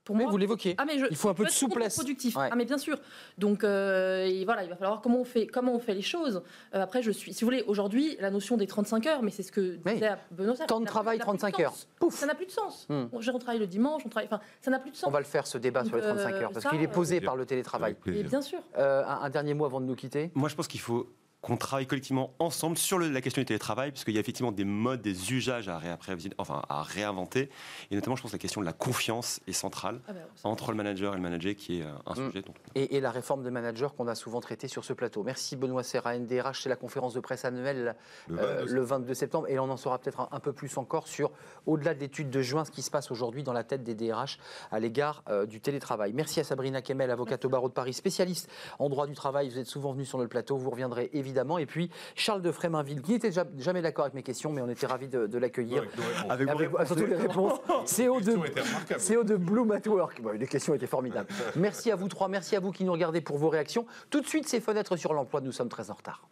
Speaker 10: pour
Speaker 1: Oui,
Speaker 10: moi.
Speaker 1: vous l'évoquez.
Speaker 10: Ah, mais je-
Speaker 1: Il faut un peu de souplesse.
Speaker 10: contre-productif.
Speaker 1: Ouais.
Speaker 10: Ah mais bien sûr. Donc euh, et voilà, il va falloir comment on fait comment on fait les choses. Euh, après je suis si vous voulez aujourd'hui la notion des 35 heures mais c'est ce que
Speaker 1: Oui.
Speaker 10: disait Benoît
Speaker 1: Temps de travail,
Speaker 10: plus- ça n'a plus de
Speaker 1: 35 heures. Pouf.
Speaker 10: Ça n'a plus de sens.
Speaker 1: Hmm.
Speaker 10: On, on travaille le dimanche, on travaille enfin ça n'a plus de sens.
Speaker 1: On va le faire ce débat sur les
Speaker 10: Donc,
Speaker 1: 35 heures
Speaker 10: euh,
Speaker 1: parce
Speaker 10: ça,
Speaker 1: qu'il est posé
Speaker 8: euh,
Speaker 1: par le télétravail.
Speaker 10: Et bien sûr.
Speaker 1: Un, un dernier mot avant de nous quitter.
Speaker 9: Moi, je pense qu'il faut qu'on travaille collectivement ensemble sur le- la question du télétravail, puisqu'il y a effectivement des modes, des usages à, réappréhender- enfin, à réinventer. Et notamment, je pense que la question de la confiance est centrale
Speaker 10: Ah bah,
Speaker 9: entre le manager et le manager, qui est euh, un
Speaker 1: Mm.
Speaker 9: sujet dont
Speaker 1: Et, et la réforme de manager qu'on a souvent traité sur ce plateau. Merci Benoît Serra, NDRH, c'est la conférence de presse annuelle
Speaker 8: Le
Speaker 1: euh,
Speaker 8: 22
Speaker 1: le 22 septembre. Et on en saura peut-être un, un peu plus encore sur, au-delà de l'étude de juin, ce qui se passe aujourd'hui dans la tête des DRH à l'égard euh, du télétravail. Merci à Sabrina Kemel, avocate au barreau de Paris, spécialiste en droit du travail. Vous êtes souvent venu sur le plateau, vous reviendrez évidemment. Et puis Charles de Fréminville, qui n'était ja- jamais d'accord avec mes questions, mais on était ravis de, de l'accueillir.
Speaker 7: Avec
Speaker 1: Avec-
Speaker 7: réponses.
Speaker 1: surtout les réponses. CEO de, de Bloom at Work. Bon, les questions étaient formidables. Merci à vous trois, merci à vous qui nous regardez pour vos réactions. Tout de suite, ces fenêtres sur l'emploi, nous sommes très en retard.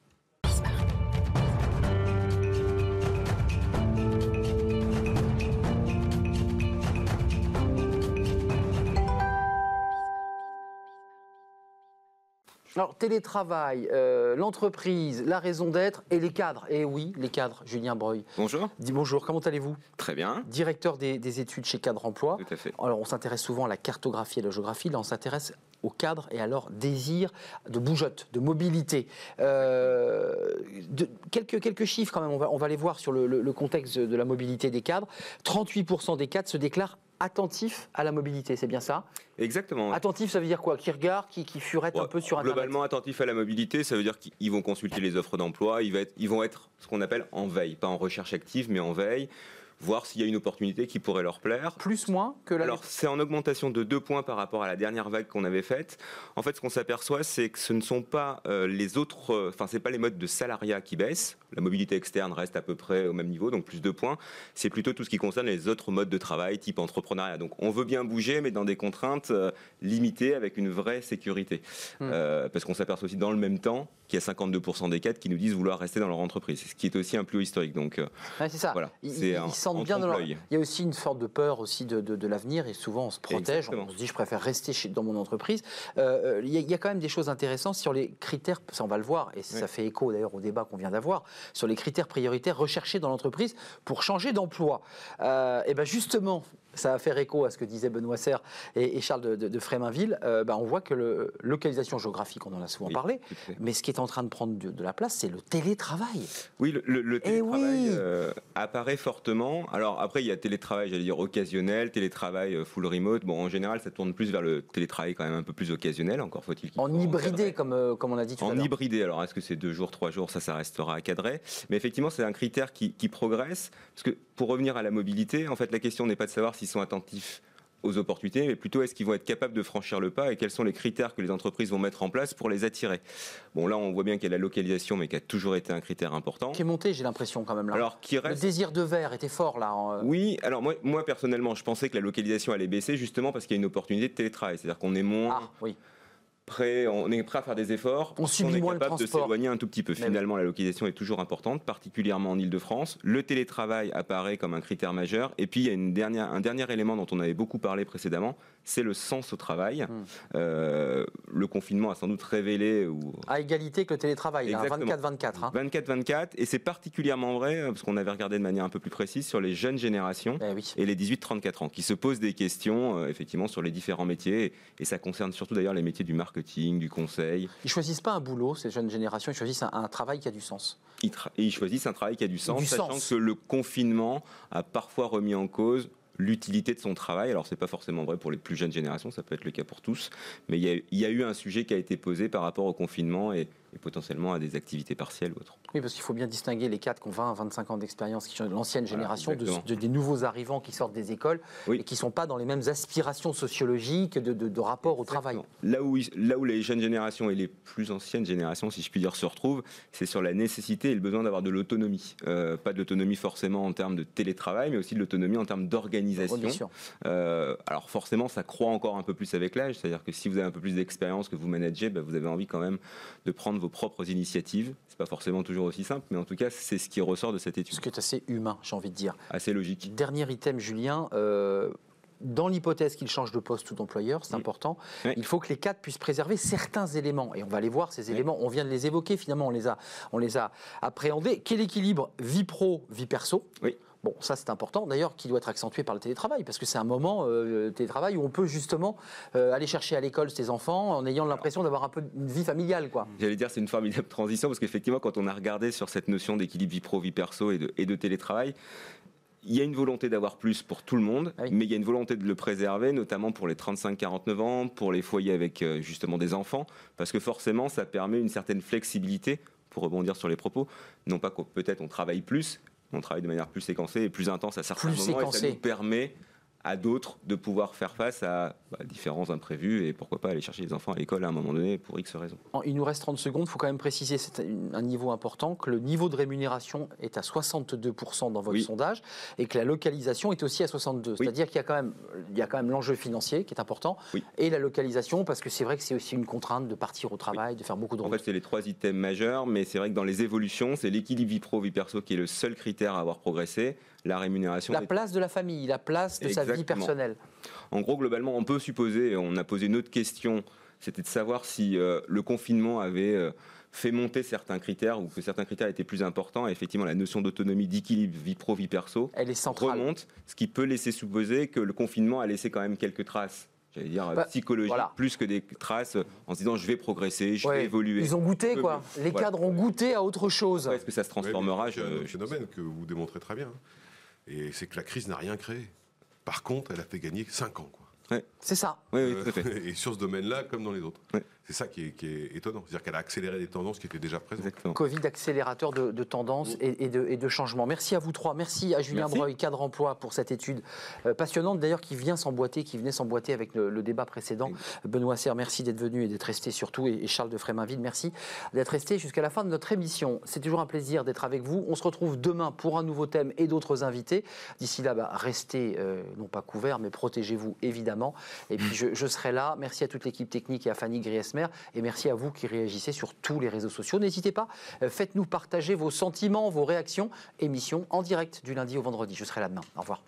Speaker 1: Alors, télétravail, euh, l'entreprise, la raison d'être et les cadres. Et oui, les cadres, Julien Breuil.
Speaker 11: Bonjour,
Speaker 1: Dis bonjour, comment allez-vous?
Speaker 11: Très bien,
Speaker 1: Directeur des, des études chez Cadre Emploi.
Speaker 11: tout à fait.
Speaker 1: Alors, on s'intéresse souvent à la cartographie et la géographie. Là, on s'intéresse au cadre et à leur désir de bougeotte, de mobilité. Euh, de- quelques, quelques chiffres quand même, on va, on va les voir sur le, le- le contexte de la mobilité des cadres. 38% des cadres se déclarent attentifs à la mobilité, c'est bien ça?
Speaker 11: Exactement.
Speaker 1: Attentif, ça veut dire quoi? Qui regardent, qui, qui un peu sur Internet?
Speaker 11: Globalement attentif à la mobilité, ça veut dire qu'ils vont consulter les offres d'emploi, ils vont être ce qu'on appelle en veille, pas en recherche active, mais en veille, voir s'il y a une opportunité qui pourrait leur plaire.
Speaker 1: Plus, moins que la
Speaker 11: Alors, c'est en augmentation de deux points par rapport à la dernière vague qu'on avait faite. En fait, ce qu'on s'aperçoit, c'est que ce ne sont pas euh, les autres, euh, enfin, c'est pas les modes de salariat qui baissent. La mobilité externe reste à peu près au même niveau, donc plus deux points. C'est plutôt tout ce qui concerne les autres modes de travail, type entrepreneuriat. Donc, on veut bien bouger, mais dans des contraintes euh, limitées, avec une vraie sécurité.
Speaker 1: Hmm.
Speaker 11: Euh, parce qu'on s'aperçoit aussi dans le même temps qu'il y a 52% des cadres qui nous disent vouloir rester dans leur entreprise, ce qui est aussi un plus haut historique. Donc,
Speaker 1: Ouais, c'est ça.
Speaker 11: Voilà,
Speaker 1: Ils,
Speaker 11: c'est
Speaker 1: ils
Speaker 11: un-
Speaker 1: sentent
Speaker 11: en
Speaker 1: bien dans leur...
Speaker 11: trompe-l'œil.
Speaker 1: Il y a aussi une sorte de peur aussi de, de- de l'avenir et souvent on se protège.
Speaker 11: Exactement.
Speaker 1: On se dit je préfère rester chez, dans mon entreprise. Euh, il, y a, il y a quand même des choses intéressantes sur les critères, ça on va le voir et ça
Speaker 11: Oui.
Speaker 1: fait écho d'ailleurs au débat qu'on vient d'avoir sur les critères prioritaires recherchés dans l'entreprise pour changer d'emploi. Euh, et ben justement, ça va faire écho à ce que disaient Benoît Serre et, et Charles de, de- de Fréminville. Euh, ben, on voit que le localisation géographique, on en a souvent
Speaker 11: Oui,
Speaker 1: parlé, mais ce qui est en train de prendre de, de la place, c'est le télétravail.
Speaker 11: Oui, le, le- le
Speaker 1: Eh
Speaker 11: télétravail
Speaker 1: oui.
Speaker 11: euh, apparaît fortement. Alors après, il y a télétravail, j'allais dire occasionnel, télétravail euh, full remote. Bon, en général, ça tourne plus vers le télétravail quand même un peu plus occasionnel. Encore faut-il
Speaker 1: En
Speaker 11: soit
Speaker 1: hybridé, comme, euh, comme on a dit tout à
Speaker 11: En
Speaker 1: l'heure.
Speaker 11: hybridé, alors est-ce que c'est deux jours, trois jours, ça, ça restera à cadrer. Mais effectivement, c'est un critère qui, qui progresse. Parce que pour revenir à la mobilité, en fait, la question n'est pas de savoir sont attentifs aux opportunités, mais plutôt est-ce qu'ils vont être capables de franchir le pas et quels sont les critères que les entreprises vont mettre en place pour les attirer? Bon, là, on voit bien qu'il y a la localisation, mais qui a toujours été un critère important.
Speaker 1: qui est monté, j'ai l'impression quand même là.
Speaker 11: Alors, qui
Speaker 1: le
Speaker 11: reste
Speaker 1: désir de verre était fort là. en, euh,
Speaker 11: oui, alors moi, moi personnellement, je pensais que la localisation allait baisser justement parce qu'il y a une opportunité de télétravail. C'est-à-dire qu'on est moins
Speaker 1: Ah oui.
Speaker 11: Prêt, on est prêt à faire des efforts.
Speaker 1: On subit
Speaker 11: est capable de s'éloigner un tout petit peu. Finalement, la localisation est toujours importante, particulièrement en Ile-de-France. Le télétravail apparaît comme un critère majeur. Et puis, il y a une dernière, un dernier élément dont on avait beaucoup parlé précédemment, c'est le sens au travail.
Speaker 1: Hmm.
Speaker 11: Euh, le confinement a sans doute révélé ou
Speaker 1: À égalité que le télétravail, là,
Speaker 11: Exactement.
Speaker 1: 24-24. hein.
Speaker 11: 24-24, et c'est particulièrement vrai, euh, parce qu'on avait regardé de manière un peu plus précise, sur les jeunes générations
Speaker 1: Eh oui.
Speaker 11: et les 18-34 ans, qui se posent des questions euh, effectivement sur les différents métiers, et, ça concerne surtout d'ailleurs les métiers du marketing, du conseil.
Speaker 1: Ils choisissent pas un boulot, ces jeunes générations, ils choisissent un, un travail qui a du sens.
Speaker 11: Ils, tra- et ils choisissent un travail qui a du sens,
Speaker 1: Du
Speaker 11: sachant
Speaker 1: sens.
Speaker 11: que le confinement a parfois remis en cause l'utilité de son travail. Alors c'est pas forcément vrai pour les plus jeunes générations, ça peut être le cas pour tous, mais il y a, eu un sujet qui a été posé par rapport au confinement et, et potentiellement à des activités partielles ou autres.
Speaker 1: Oui, parce qu'il faut bien distinguer les cadres qui ont 20, 25 ans d'expérience, qui sont de l'ancienne
Speaker 11: Voilà,
Speaker 1: génération, de, des nouveaux arrivants qui sortent des écoles
Speaker 11: Oui.
Speaker 1: et qui ne sont pas dans les mêmes aspirations sociologiques de, de- de rapport au travail.
Speaker 11: Là où, ils- là où les jeunes générations et les plus anciennes générations, si je puis dire, se retrouvent, c'est sur la nécessité et le besoin d'avoir de l'autonomie. Euh, pas de l'autonomie forcément en termes de télétravail, mais aussi de l'autonomie en termes d'organisation. Euh, alors forcément, ça croît encore un peu plus avec l'âge, c'est-à-dire que si vous avez un peu plus d'expérience que vous managez, bah, vous avez envie quand même de prendre vos propres initiatives. C'est pas forcément toujours aussi simple, mais en tout cas, c'est ce qui ressort de cette étude.
Speaker 1: Ce qui est assez humain, j'ai envie de dire.
Speaker 11: Assez logique.
Speaker 1: Dernier item, Julien. euh, dans l'hypothèse qu'ils changent de poste ou d'employeur, c'est important, il faut que les cadres puissent préserver certains éléments. Et on va les voir, ces éléments, on vient de les évoquer, finalement, on les a, on les a appréhendés. Quel équilibre vie pro, vie perso?
Speaker 11: Oui.
Speaker 1: Bon, ça c'est important, d'ailleurs, qui doit être accentué par le télétravail, parce que c'est un moment, euh, télétravail, où on peut justement euh, aller chercher à l'école ses enfants en ayant l'impression d'avoir un peu une vie familiale, quoi.
Speaker 11: J'allais dire c'est une formidable transition parce qu'effectivement quand on a regardé sur cette notion d'équilibre vie pro vie perso et de, et de télétravail, il y a une volonté d'avoir plus pour tout le monde,
Speaker 1: Oui.
Speaker 11: mais il y a une volonté de le préserver, notamment pour les 35-49 ans, pour les foyers avec euh, justement des enfants, parce que forcément ça permet une certaine flexibilité, pour rebondir sur les propos, non pas qu'on peut-être on travaille plus, on travaille de manière plus séquencée et plus intense à certains
Speaker 1: Plus
Speaker 11: moments, et ça nous permet à d'autres de pouvoir faire face à bah, différents imprévus et pourquoi pas aller chercher les enfants à l'école à un moment donné pour X raisons.
Speaker 1: Il nous reste 30 secondes, il faut quand même préciser, c'est un- niveau important, que le niveau de rémunération est à 62% dans votre
Speaker 11: Oui.
Speaker 1: sondage et que la localisation est aussi à 62%.
Speaker 11: Oui.
Speaker 1: C'est-à-dire qu'il y a quand même, il y a quand même l'enjeu financier qui est important
Speaker 11: Oui.
Speaker 1: et la localisation, parce que c'est vrai que c'est aussi une contrainte de partir au travail, de faire beaucoup de
Speaker 11: En
Speaker 1: routes.
Speaker 11: fait, c'est les trois items majeurs, mais c'est vrai que dans les évolutions, c'est l'équilibre vie pro, vie perso qui est le seul critère à avoir progressé. La rémunération.
Speaker 1: La
Speaker 11: est-
Speaker 1: place de la famille, la place de sa vie personnelle.
Speaker 11: En gros, globalement, on peut supposer, on a posé une autre question, c'était de savoir si euh, le confinement avait euh, fait monter certains critères ou que certains critères étaient plus importants. Et effectivement, la notion d'autonomie, d'équilibre vie pro, vie perso
Speaker 1: Elle est centrale.
Speaker 11: remonte, ce qui peut laisser supposer que le confinement a laissé quand même quelques traces. J'allais dire
Speaker 1: Bah, voilà.
Speaker 11: plus que des traces en se disant je vais progresser, je
Speaker 1: Ouais,
Speaker 11: vais évoluer.
Speaker 1: Ils ont goûté, quoi. Les
Speaker 11: voilà.
Speaker 1: cadres ont goûté à autre chose.
Speaker 11: Est-ce que ça se transformera
Speaker 8: Ouais,
Speaker 11: je-
Speaker 8: un autre
Speaker 11: je-
Speaker 8: phénomène que vous démontrez très bien. Et c'est que la crise n'a rien créé. Par contre, elle a fait gagner 5 ans. Quoi.
Speaker 1: C'est ça.
Speaker 11: Oui, oui,
Speaker 8: Euh,
Speaker 11: tout à fait.
Speaker 8: et sur ce domaine-là, comme dans les autres.
Speaker 11: Ouais.
Speaker 8: C'est ça qui est, qui est étonnant. C'est-à-dire qu'elle a accéléré des tendances qui étaient déjà présentes.
Speaker 11: Exactement.
Speaker 1: Covid accélérateur de, de tendance et, et de, et de changement. Merci à vous trois. Merci à Julien
Speaker 11: Merci.
Speaker 1: Breuil, cadre emploi, pour cette étude euh, passionnante, d'ailleurs, qui vient s'emboîter, qui venait s'emboîter avec le, le débat précédent. Benoît Serre, merci d'être venu et d'être resté surtout. Et, et Charles de Fréminville, merci d'être resté jusqu'à la fin de notre émission. C'est toujours un plaisir d'être avec vous. On se retrouve demain pour un nouveau thème et d'autres invités. D'ici là, bah, restez, euh, non pas couverts, mais protégez-vous évidemment. Et puis, je, je serai là. Merci à toute l'équipe technique et à Fanny Griesmer. Et merci à vous qui réagissez sur tous les réseaux sociaux. N'hésitez pas, euh, faites-nous partager vos sentiments, vos réactions. Émission en direct du lundi au vendredi. Je serai là demain. Au revoir.